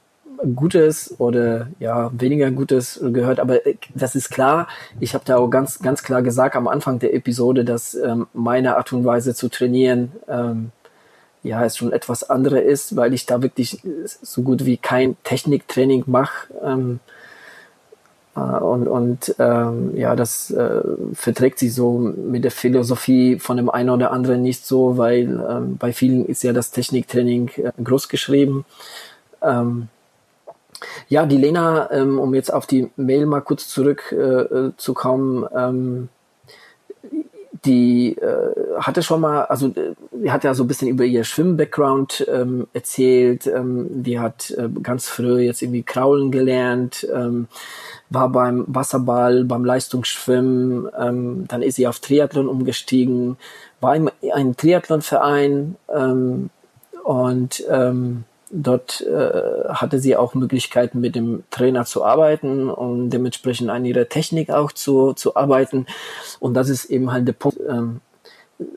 Gutes oder ja weniger Gutes gehört, aber äh, das ist klar. Ich habe da auch ganz ganz klar gesagt am Anfang der Episode, dass ähm, meine Art und Weise zu trainieren ähm, ja es schon etwas andere ist, weil ich da wirklich so gut wie kein Techniktraining mache. Ähm, äh, und und ähm, ja, das äh, verträgt sich so mit der Philosophie von dem einen oder anderen nicht so, weil ähm, bei vielen ist ja das Techniktraining äh, groß geschrieben. Ähm, ja, die Lena, ähm, um jetzt auf die Mail mal kurz zurückzukommen, äh, ähm, die äh, hatte schon mal, also die hat ja so ein bisschen über ihr Schwimm-Background ähm, erzählt. Ähm, die hat äh, ganz früh jetzt irgendwie kraulen gelernt, ähm, war beim Wasserball, beim Leistungsschwimmen, ähm, dann ist sie auf Triathlon umgestiegen, war im einem Triathlonverein ähm, und ähm, Dort äh, hatte sie auch Möglichkeiten, mit dem Trainer zu arbeiten und dementsprechend an ihrer Technik auch zu, zu arbeiten. Und das ist eben halt der Punkt. Ähm,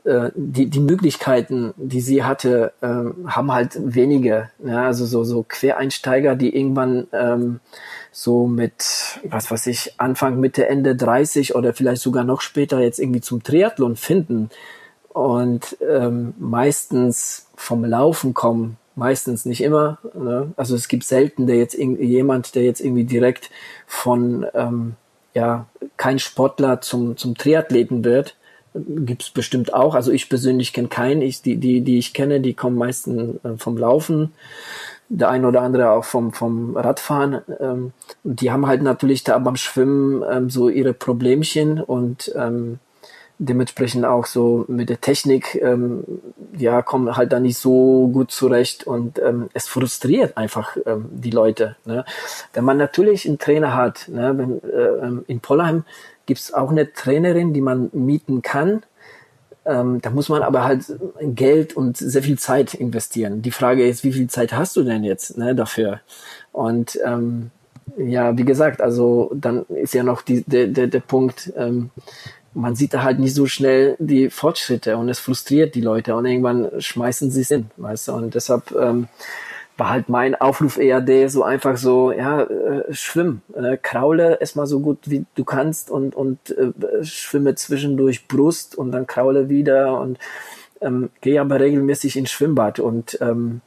äh, die, die Möglichkeiten, die sie hatte, ähm, haben halt wenige. Ja, also so, so Quereinsteiger, die irgendwann ähm, so mit, was weiß ich, Anfang, Mitte, Ende 30 oder vielleicht sogar noch später jetzt irgendwie zum Triathlon finden und ähm, meistens vom Laufen kommen, meistens nicht immer. Ne? Also es gibt selten der jetzt jemand, der jetzt irgendwie direkt von ähm, ja kein Sportler zum zum Triathleten wird. Gibt's bestimmt auch. Also ich persönlich kenne keinen. Ich, die, die, die ich kenne, die kommen meistens äh, vom Laufen. Der eine oder andere auch vom, vom Radfahren. Ähm, die haben halt natürlich da beim Schwimmen ähm, so ihre Problemchen und ähm, dementsprechend auch so mit der Technik, ähm, ja, kommen halt da nicht so gut zurecht und ähm, es frustriert einfach ähm, die Leute. Ne? Wenn man natürlich einen Trainer hat, ne, wenn, äh, ähm, in Pollheim gibt's auch eine Trainerin, die man mieten kann, Ähm, da muss man aber halt Geld und sehr viel Zeit investieren. Die Frage ist, wie viel Zeit hast du denn jetzt ne, dafür? Und ähm, ja, wie gesagt, also dann ist ja noch die, der, der, der Punkt, ähm, man sieht da halt nicht so schnell die Fortschritte und es frustriert die Leute und irgendwann schmeißen sie es hin, weißt du, und deshalb ähm, war halt mein Aufruf eher der so einfach so, ja, äh, schwimm, äh, kraule erstmal so gut wie du kannst und, und äh, schwimme zwischendurch Brust und dann kraule wieder und ähm, gehe aber regelmäßig ins Schwimmbad und ähm,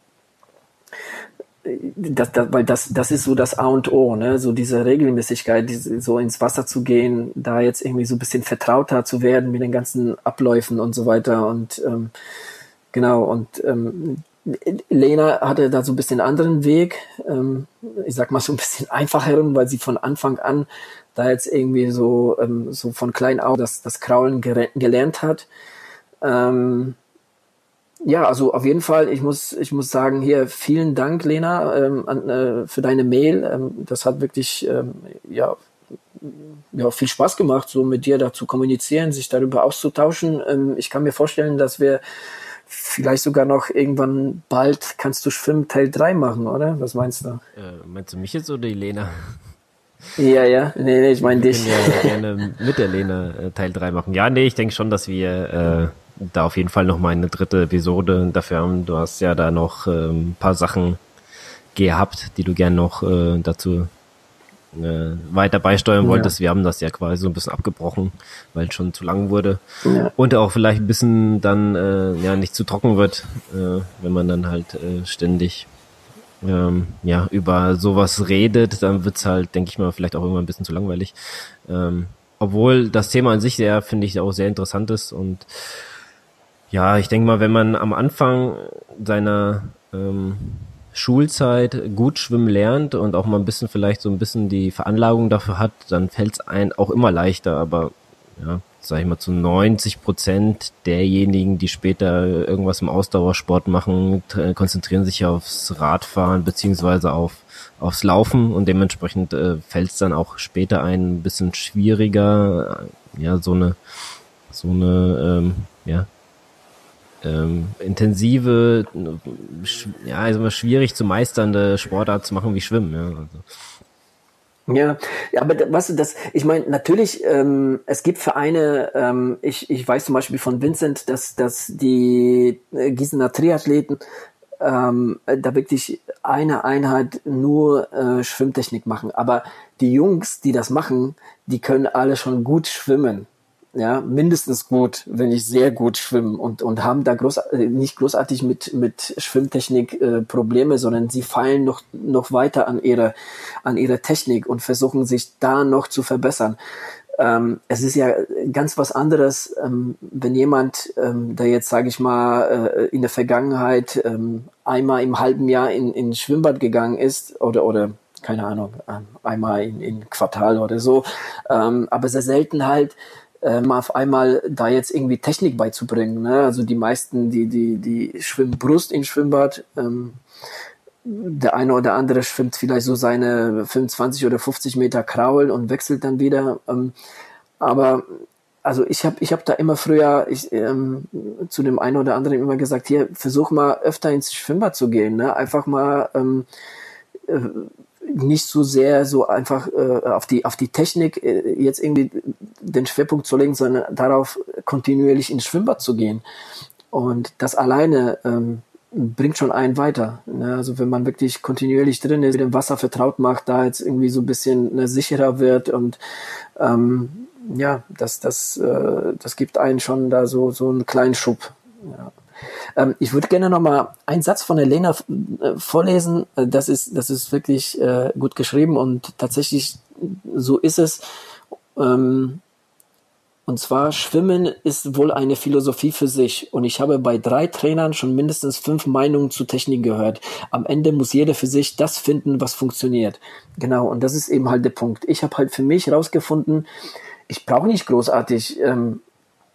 das, das, weil das, das ist so das A und O, ne? so diese Regelmäßigkeit, diese, so ins Wasser zu gehen, da jetzt irgendwie so ein bisschen vertrauter zu werden mit den ganzen Abläufen und so weiter und ähm, genau und ähm, Lena hatte da so ein bisschen anderen Weg, ähm, ich sag mal so ein bisschen einfacheren, weil sie von Anfang an da jetzt irgendwie so, ähm, so von klein auf das, das Kraulen gelernt hat. Ähm, ja, also auf jeden Fall, ich muss, ich muss sagen, hier vielen Dank, Lena, ähm, an, äh, für deine Mail. Ähm, das hat wirklich ähm, ja, ja, viel Spaß gemacht, so mit dir da zu kommunizieren, sich darüber auszutauschen. Ähm, ich kann mir vorstellen, dass wir vielleicht sogar noch irgendwann bald kannst du Schwimmen Teil 3 machen, oder? Was meinst du? Äh, meinst du mich jetzt oder die Lena? Ja, ja, nee, nee, ich meine dich. Ich ja gerne mit der Lena äh, Teil 3 machen. Ja, nee, ich denke schon, dass wir äh, da auf jeden Fall noch mal eine dritte Episode dafür haben. Du hast ja da noch äh, ein paar Sachen gehabt, die du gern noch äh, dazu äh, weiter beisteuern wolltest. Ja. Wir haben das ja quasi so ein bisschen abgebrochen, weil es schon zu lang wurde. Ja. Und auch vielleicht ein bisschen dann äh, ja nicht zu trocken wird, äh, wenn man dann halt äh, ständig ähm, ja über sowas redet, dann wird's halt, denke ich mal, vielleicht auch irgendwann ein bisschen zu langweilig. Ähm, obwohl das Thema an sich sehr, finde ich, auch sehr interessant ist und ja, ich denke mal, wenn man am Anfang seiner ähm, Schulzeit gut schwimmen lernt und auch mal ein bisschen vielleicht so ein bisschen die Veranlagung dafür hat, dann fällt es einem auch immer leichter. Aber ja, sag ich mal, zu 90 Prozent derjenigen, die später irgendwas im Ausdauersport machen, konzentrieren sich aufs Radfahren beziehungsweise auf aufs Laufen und dementsprechend äh, fällt es dann auch später ein bisschen schwieriger, ja, so eine so eine ähm, ja, ähm, intensive, ja, also schwierig zu meisternde Sportart zu machen wie Schwimmen. Ja, also. Ja, aber was das, ich meine, natürlich, ähm, es gibt Vereine, ähm, ich, ich weiß zum Beispiel von Vincent, dass, dass die äh, Gießener Triathleten ähm, da wirklich eine Einheit nur äh, Schwimmtechnik machen. Aber die Jungs, die das machen, die können alle schon gut schwimmen ja, mindestens gut, wenn nicht sehr gut schwimmen und, und haben da groß, äh, nicht großartig mit, mit Schwimmtechnik äh, Probleme, sondern sie fallen noch, noch weiter an ihre, an ihre Technik und versuchen sich da noch zu verbessern. Ähm, es ist ja ganz was anderes, ähm, wenn jemand, ähm, der jetzt, sage ich mal, äh, in der Vergangenheit ähm, einmal im halben Jahr in, in Schwimmbad gegangen ist oder, oder keine Ahnung, ähm, einmal in, in Quartal oder so, ähm, aber sehr selten halt ähm, auf einmal da jetzt irgendwie Technik beizubringen. Ne? Also die meisten, die, die, die schwimmen Brust in Schwimmbad. Ähm, der eine oder andere schwimmt vielleicht so seine 25 oder 50 Meter Kraul und wechselt dann wieder. Ähm, aber also ich habe ich hab da immer früher ich, ähm, zu dem einen oder anderen immer gesagt, hier, versuch mal öfter ins Schwimmbad zu gehen. Ne? Einfach mal ähm, äh, nicht so sehr so einfach äh, auf die auf die Technik äh, jetzt irgendwie den Schwerpunkt zu legen, sondern darauf kontinuierlich ins Schwimmbad zu gehen. Und das alleine ähm, bringt schon einen weiter. Ne? Also wenn man wirklich kontinuierlich drin ist, mit dem Wasser vertraut macht, da jetzt irgendwie so ein bisschen ne, sicherer wird und ähm, ja, das, das, äh, das gibt einen schon da so, so einen kleinen Schub. Ja. Ähm, ich würde gerne noch mal einen Satz von Elena äh, vorlesen. Äh, das ist, das ist wirklich äh, gut geschrieben und tatsächlich so ist es. Ähm, und zwar, Schwimmen ist wohl eine Philosophie für sich. Und ich habe bei drei Trainern schon mindestens fünf Meinungen zu Technik gehört. Am Ende muss jeder für sich das finden, was funktioniert. Genau, und das ist eben halt der Punkt. Ich habe halt für mich herausgefunden, ich brauche nicht großartig ähm,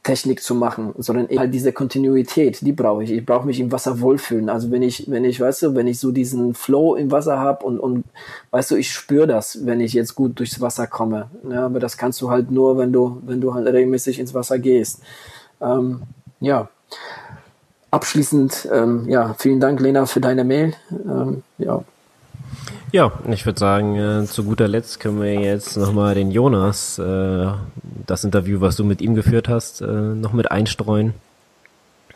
Technik zu machen, sondern halt diese Kontinuität, die brauche ich. Ich brauche mich im Wasser wohlfühlen. Also wenn ich, wenn ich, weißt du, wenn ich so diesen Flow im Wasser habe und, und weißt du, ich spüre das, wenn ich jetzt gut durchs Wasser komme. Ja, aber das kannst du halt nur, wenn du, wenn du halt regelmäßig ins Wasser gehst. Ähm, ja, abschließend, ähm, ja, vielen Dank, Lena, für deine Mail. Ähm, ja. Ja, ich würde sagen, äh, zu guter Letzt können wir jetzt nochmal den Jonas, äh, das Interview, was du mit ihm geführt hast, äh, noch mit einstreuen.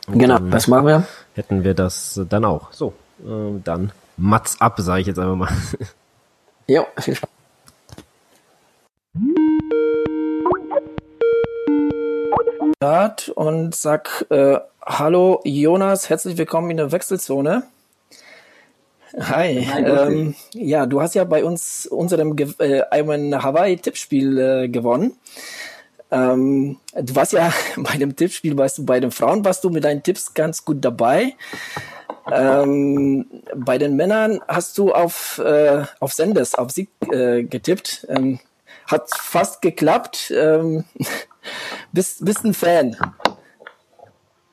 Und genau, das machen wir. Hätten wir das dann auch. So, äh, dann Mats ab, sage ich jetzt einfach mal. Ja, viel Spaß. Und sag äh, Hallo Jonas, herzlich willkommen in der Wechselzone. Hi. Ähm, ja, du hast ja bei uns unserem äh, einem Hawaii-Tippspiel äh, gewonnen. Ähm, du warst ja bei dem Tippspiel, weißt du, bei den Frauen warst du mit deinen Tipps ganz gut dabei. Ähm, bei den Männern hast du auf, äh, auf Senders, auf Sieg äh, getippt. Ähm, hat fast geklappt. Ähm, bist, bist ein Fan.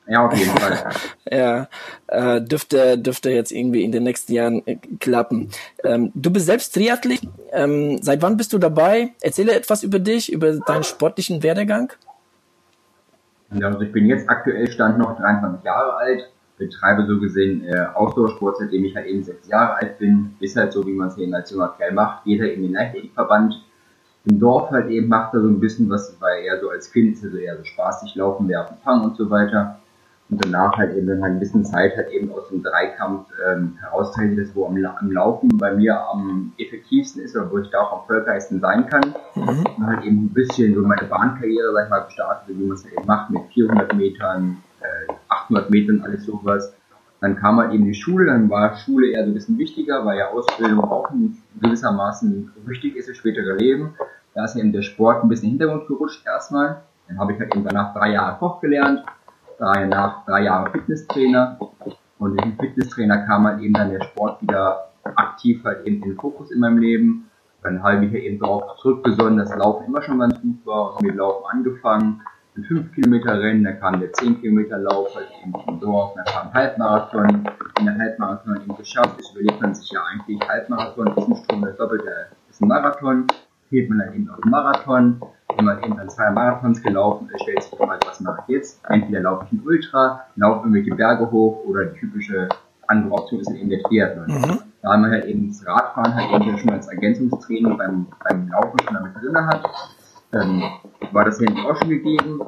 Ja, auf jeden Fall. ja, äh, dürfte, dürfte jetzt irgendwie in den nächsten Jahren äh, klappen. Ähm, du bist selbst Triathlet. Ähm, seit wann bist du dabei? Erzähle etwas über dich, über deinen sportlichen Werdegang. Ja, also ich bin jetzt aktuell Stand noch 23 Jahre alt, betreibe so gesehen äh, Ausdauersport, seitdem ich halt eben sechs Jahre alt bin. Ist halt so, wie man es eben als junger Kerl macht. Jeder in den Leichtathletikverband. Im Dorf halt eben macht er so ein bisschen was, weil er so als Kind also eher so spaßig laufen, werfen, fangen und so weiter und danach halt eben dann halt ein bisschen Zeit halt eben aus dem Dreikampf ähm, heraustreten, das wo am, am, Laufen bei mir am effektivsten ist oder wo ich da auch am erfolgreichsten sein kann. Mhm. Und halt eben ein bisschen so meine Bahnkarriere, sag ich mal, gestartet, wie man es halt eben macht, mit 400 Metern, äh, 800 Metern, alles sowas. Dann kam halt eben die Schule, dann war Schule eher so ein bisschen wichtiger, weil ja Ausbildung auch gewissermaßen wichtig ist für spätere Leben. Da ist eben der Sport ein bisschen in den Hintergrund gerutscht erstmal. Dann habe ich halt eben danach drei Jahre Koch gelernt, danach drei Jahre Fitnesstrainer. Und durch den Fitnesstrainer kam halt eben dann der Sport wieder aktiv halt eben in den Fokus in meinem Leben. Dann habe ich mich eben darauf zurückgesonnen, dass Laufen immer schon ganz gut war und mit Laufen angefangen. Ein 5 Kilometer Rennen, dann kam der 10 Kilometer Lauf halt eben im Dorf, dann kam ein Halbmarathon, in der Halbmarathon eben geschafft. Das überlegt man sich ja eigentlich, Halbmarathon ist ein Strom, das Doppelte ist ein Marathon, fehlt man dann eben auf den Marathon wenn man eben dann zwei Marathons gelaufen ist, stellt sich die Frage, was mache ich jetzt? Entweder laufe ich ein Ultra, laufe irgendwelche Berge hoch oder die typische andere Option ist eben der Triathlon. Mhm. Da man halt eben das Radfahren halt eben schon als Ergänzungstraining beim, beim Laufen schon damit drin hat, ähm, war das hinten auch schon gegeben.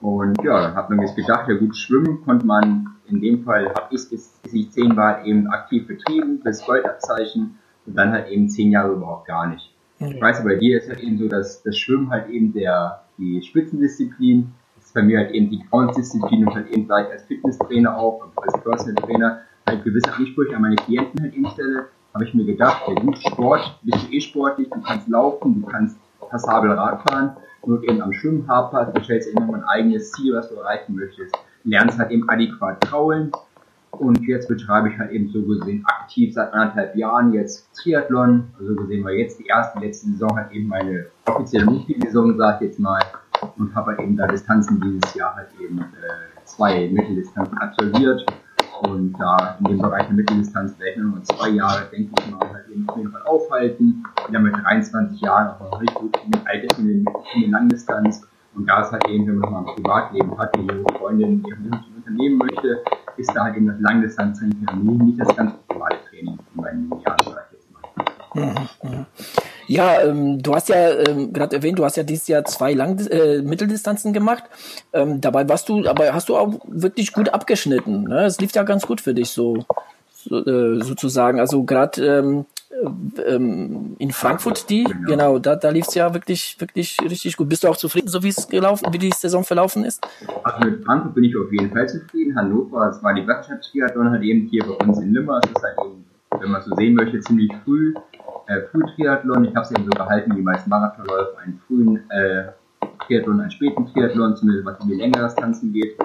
Und ja, dann hat man sich gedacht, ja gut, schwimmen konnte man in dem Fall, habe ich bis ich zehn war, eben aktiv betrieben, bis Goldabzeichen und dann halt eben zehn Jahre überhaupt gar nicht. Ich weiß, bei dir ist halt eben so, dass das Schwimmen halt eben der, die Spitzendisziplin, das ist bei mir halt eben die Groundsdisziplin und halt eben gleich als Fitnesstrainer auch, als Personal Trainer, halt gewisse Ansprüche an meine Klienten halt eben stelle, habe ich mir gedacht, der gut Sport, bist du eh sportlich, du kannst laufen, du kannst passabel Radfahren, nur eben am Schwimmen hapert, du stellst eben noch ein eigenes Ziel, was du erreichen möchtest. Lernst halt eben adäquat kraulen, und jetzt betreibe ich halt eben so gesehen aktiv seit anderthalb Jahren jetzt Triathlon. Also gesehen war jetzt die erste, letzte Saison halt eben meine offizielle Multisaison, sag ich jetzt mal. Und habe halt eben da Distanzen dieses Jahr halt eben äh, zwei Mitteldistanzen absolviert. Und da in dem Bereich der Mitteldistanz werde ich nur zwei Jahre, denke ich mal, halt eben auf jeden Fall aufhalten. Wieder mit 23 Jahren noch richtig gut mit Alter in der Langdistanz. Und da ist halt eben, wenn man noch ein Privatleben hat, die junge Freundin, die ein Unternehmen möchte, ist da halt eben das Langdistanztraining nicht das ganz optimale Training in meinen Jahren, jetzt mal. Mhm, mhm. Ja, ähm, du hast ja ähm, gerade erwähnt, du hast ja dieses Jahr zwei Lang äh, Mitteldistanzen gemacht. Ähm, dabei warst du, aber hast du auch wirklich gut abgeschnitten. Ne? Es lief ja ganz gut für dich so, so äh, sozusagen. Also gerade ähm, ähm, in Frankfurt die, genau, genau da, da lief es ja wirklich, wirklich richtig gut. Bist du auch zufrieden, so wie es gelaufen, wie die Saison verlaufen ist? Also mit Frankfurt bin ich auf jeden Fall zufrieden. Hannover, das war die Wettbewerbstriathlon halt eben hier bei uns in Limmer. Es ist halt eben, wenn man so sehen möchte, ziemlich früh, äh, Frühtriathlon. Ich habe es eben so gehalten, wie meist Marathonläufer einen frühen äh, Triathlon, einen späten Triathlon, zumindest was in die längere Distanzen geht.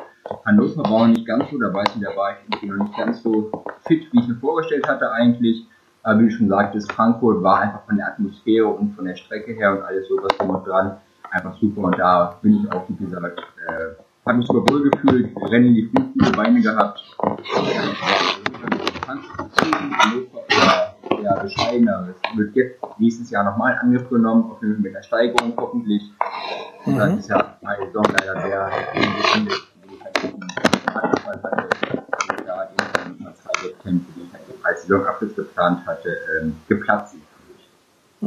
Hannover war noch nicht ganz so, da weiß ich, da war ich noch nicht ganz so fit, wie ich mir vorgestellt hatte eigentlich. Aber wie du schon sagtest, Frankfurt war einfach von der Atmosphäre und von der Strecke her und alles so was drum und dran einfach super. Und da bin ich auch, wie gesagt, äh, habe mich super wohl gefühlt, Rennen die fünf gute Beine gehabt. Ja, bescheidener. Es wird jetzt nächstes Jahr nochmal Angriff genommen, auf jeden Fall mit einer Steigerung hoffentlich. Und mhm. dann ist ja meine Saison leider sehr Saisonabschluss geplant hatte, ähm, geplatzt sind.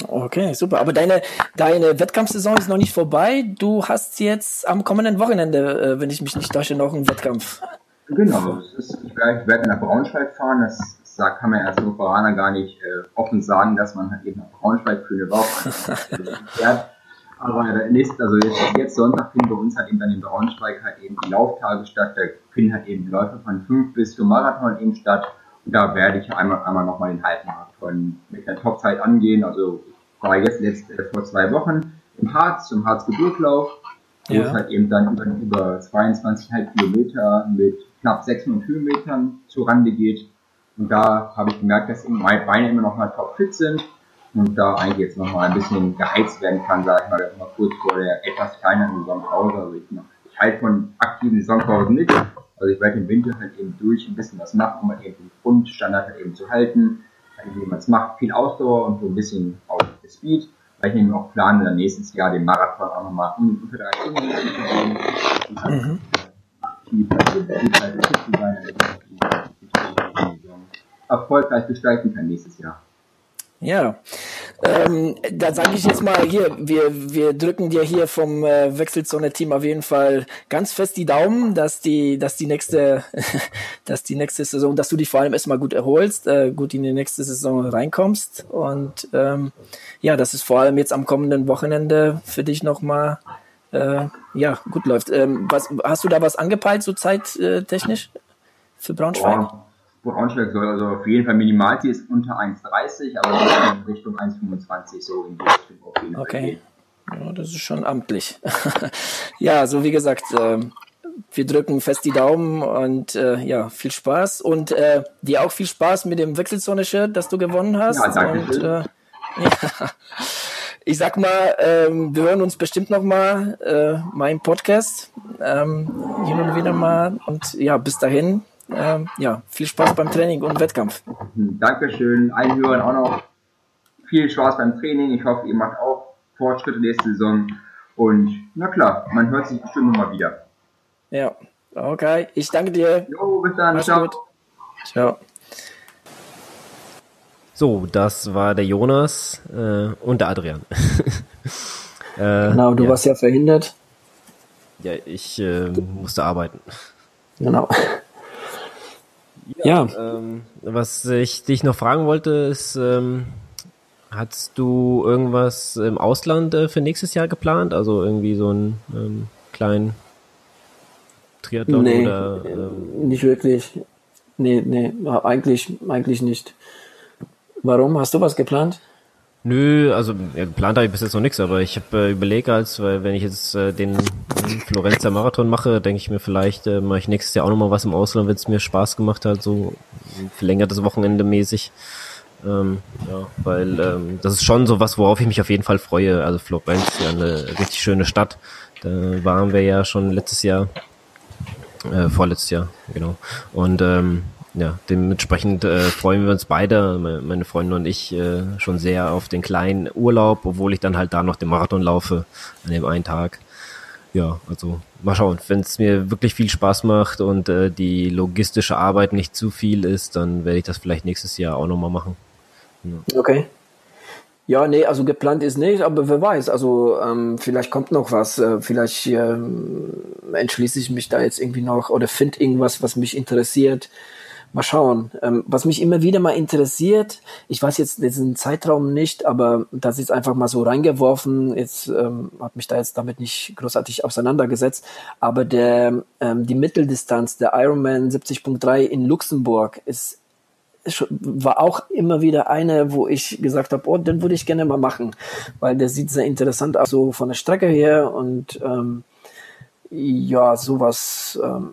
Okay, super. Aber deine, deine Wettkampfsaison ist noch nicht vorbei. Du hast jetzt am kommenden Wochenende, äh, wenn ich mich nicht täusche, noch einen Wettkampf. Genau. Ist, ich werde, nach Braunschweig fahren. Das, das kann man als Hannoveraner gar nicht äh, offen sagen, dass man halt eben nach Braunschweig für eine Woche fährt. Aber nächst, also jetzt, jetzt Sonntag finden bei uns halt eben dann in Braunschweig halt eben die Lauftage statt. Da finden halt eben Läufe von fünf bis zum Marathon eben statt. Da werde ich einmal, einmal nochmal den Halbmarathon mit der Topzeit angehen. Also ich war jetzt letzt, äh, vor zwei Wochen im Harz, zum Harz-Gebirglauf, wo ja. es halt eben dann über, über 22,5 Kilometer mit knapp 600 Höhenmetern zur Rande geht. Und da habe ich gemerkt, dass meine Beine immer noch mal topfit sind und da eigentlich jetzt noch mal ein bisschen geheizt werden kann, sage ich mal, mal kurz vor der etwas kleineren Saisonpause. Also ich, ich halte von aktiven Saisonpausen nicht. Also ich werde im Winter halt eben durch ein bisschen was machen, um halt eben den Grundstandard halt eben zu halten. Halt wie man es macht, viel Ausdauer und so ein bisschen auch Speed. Weil ich nämlich auch plane, dann nächstes Jahr den Marathon auch nochmal unter drei Stunden zu gehen. Mhm. Aktiv halt erfolgreich gestalten kann nächstes Jahr. Ja, ähm, da sage ich jetzt mal hier, wir, wir drücken dir hier vom äh, Wechselzone-Team auf jeden Fall ganz fest die Daumen, dass die, dass die nächste, dass die nächste Saison, dass du dich vor allem erstmal gut erholst, äh, gut in die nächste Saison reinkommst und ähm, ja, dass es vor allem jetzt am kommenden Wochenende für dich nochmal äh, ja, gut läuft. Ähm, was, hast du da was angepeilt, so zeittechnisch für Braunschweig? Ja. Braunschweig soll also auf jeden Fall Minimalziel ist unter 1,30, aber in Richtung 1,25 so in die Richtung auf jeden okay. Fall gehen. Ja, das ist schon amtlich. ja, so wie gesagt, äh, wir drücken fest die Daumen und äh, ja, viel Spaß und äh, dir auch viel Spaß mit dem Wechselzone-Shirt, das du gewonnen hast. Ja, danke und, äh, ja. Ich sag mal, ähm, wir hören uns bestimmt noch mal äh, mein Podcast ähm, hin und wieder mal und ja, bis dahin ähm, ja, viel Spaß beim Training und Wettkampf. Dankeschön. Allen Hörern auch noch viel Spaß beim Training. Ich hoffe, ihr macht auch Fortschritte nächste Saison. Und na klar, man hört sich bestimmt nochmal wieder. Ja, okay. Ich danke dir. Jo, bis dann. Mach's Ciao. Gut. Ciao. So, das war der Jonas äh, und der Adrian. äh, genau, du ja. warst ja verhindert. Ja, ich äh, musste arbeiten. Genau. Ja. Ähm, was ich dich noch fragen wollte, ist, ähm, hast du irgendwas im Ausland äh, für nächstes Jahr geplant? Also irgendwie so einen ähm, kleinen Triathlon nee, oder? Ähm, nicht wirklich. Nee, nee, eigentlich, eigentlich nicht. Warum? Hast du was geplant? Nö, also geplant habe ich bis jetzt noch nichts, aber ich habe äh, überlegt, als weil wenn ich jetzt äh, den, den Florenzer Marathon mache, denke ich mir vielleicht äh, mache ich nächstes Jahr auch nochmal was im Ausland, wenn es mir Spaß gemacht hat, so verlängertes Wochenende mäßig. Ähm, ja, weil ähm, das ist schon so was, worauf ich mich auf jeden Fall freue. Also Florenz ist ja eine richtig schöne Stadt. Da waren wir ja schon letztes Jahr, äh, vorletztes Jahr, genau. Und ähm, ja, dementsprechend äh, freuen wir uns beide, meine Freunde und ich, äh, schon sehr auf den kleinen Urlaub, obwohl ich dann halt da noch den Marathon laufe an dem einen Tag. Ja, also mal schauen. Wenn es mir wirklich viel Spaß macht und äh, die logistische Arbeit nicht zu viel ist, dann werde ich das vielleicht nächstes Jahr auch nochmal machen. Ja. Okay. Ja, nee, also geplant ist nicht, aber wer weiß, also ähm, vielleicht kommt noch was, äh, vielleicht ähm, entschließe ich mich da jetzt irgendwie noch oder finde irgendwas, was mich interessiert Mal schauen. Ähm, was mich immer wieder mal interessiert, ich weiß jetzt diesen Zeitraum nicht, aber das ist einfach mal so reingeworfen. Jetzt ähm, habe mich da jetzt damit nicht großartig auseinandergesetzt. Aber der ähm, die Mitteldistanz, der Ironman 70.3 in Luxemburg ist war auch immer wieder eine, wo ich gesagt habe, oh, den würde ich gerne mal machen, weil der sieht sehr interessant aus, so von der Strecke her und ähm, ja, sowas. Ähm,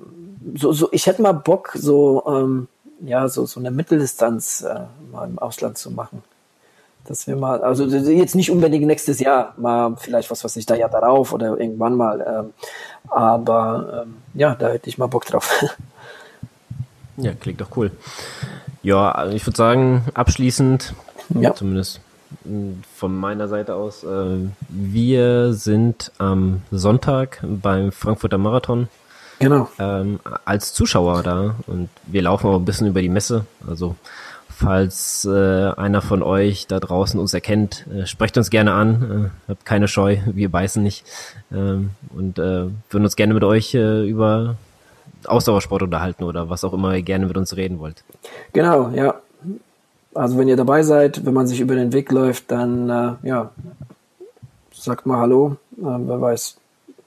so, so, ich hätte mal Bock, so ähm, ja, so, so eine Mitteldistanz äh, mal im Ausland zu machen. Dass wir mal, also jetzt nicht unbedingt nächstes Jahr, mal vielleicht was weiß ich, da ja darauf oder irgendwann mal. Ähm, aber ähm, ja, da hätte ich mal Bock drauf. Ja, klingt doch cool. Ja, also ich würde sagen, abschließend, ja. zumindest von meiner Seite aus, äh, wir sind am Sonntag beim Frankfurter Marathon Genau. Ähm, als Zuschauer da und wir laufen auch ein bisschen über die Messe. Also falls äh, einer von euch da draußen uns erkennt, äh, sprecht uns gerne an. Äh, habt keine Scheu, wir beißen nicht. Ähm, und äh, würden uns gerne mit euch äh, über Ausdauersport unterhalten oder was auch immer ihr gerne mit uns reden wollt. Genau, ja. Also wenn ihr dabei seid, wenn man sich über den Weg läuft, dann äh, ja, sagt mal Hallo. Äh, wer weiß,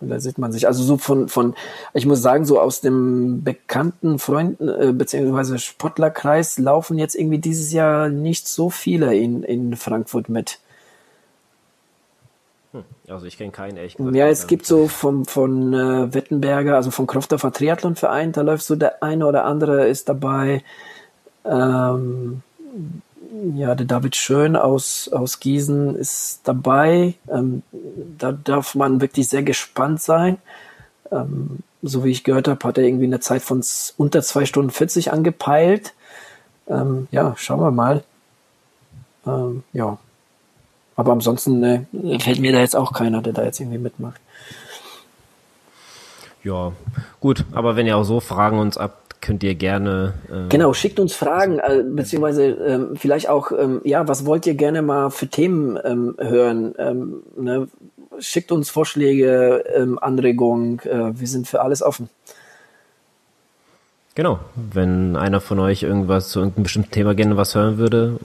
da sieht man sich. Also so von, von, ich muss sagen, so aus dem bekannten Freunden äh, beziehungsweise Sportlerkreis laufen jetzt irgendwie dieses Jahr nicht so viele in, in Frankfurt mit. Hm, also ich kenne keinen echt. Ja, es gibt so vom von äh, Wettenberger, also vom Krofter Triathlonverein, da läuft so der eine oder andere ist dabei. Ähm, ja, der David Schön aus, aus Gießen ist dabei. Ähm, da darf man wirklich sehr gespannt sein. Ähm, so wie ich gehört habe, hat er irgendwie eine Zeit von unter zwei Stunden 40 angepeilt. Ähm, ja, schauen wir mal. Ähm, ja. Aber ansonsten ne, fällt mir da jetzt auch keiner, der da jetzt irgendwie mitmacht. Ja, gut, aber wenn ihr auch so Fragen uns ab könnt ihr gerne. Äh, genau, schickt uns Fragen, äh, beziehungsweise ähm, vielleicht auch, ähm, ja, was wollt ihr gerne mal für Themen ähm, hören? Ähm, ne? Schickt uns Vorschläge, ähm, Anregungen, äh, wir sind für alles offen. Genau, wenn einer von euch irgendwas zu irgendeinem bestimmten Thema gerne was hören würde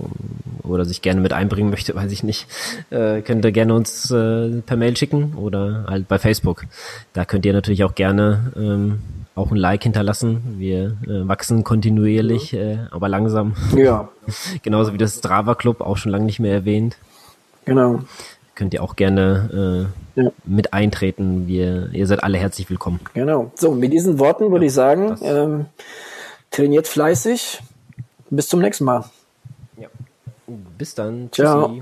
oder sich gerne mit einbringen möchte, weiß ich nicht, äh, könnt ihr gerne uns äh, per Mail schicken oder halt bei Facebook. Da könnt ihr natürlich auch gerne ähm, auch ein Like hinterlassen. Wir äh, wachsen kontinuierlich, äh, aber langsam. Ja. Genauso wie das Strava Club, auch schon lange nicht mehr erwähnt. Genau. Könnt ihr auch gerne äh, ja. mit eintreten. Wir, ihr seid alle herzlich willkommen. Genau. So, mit diesen Worten würde ja, ich sagen, ähm, trainiert fleißig. Bis zum nächsten Mal. Ja. Bis dann. Tschüssi. Ciao.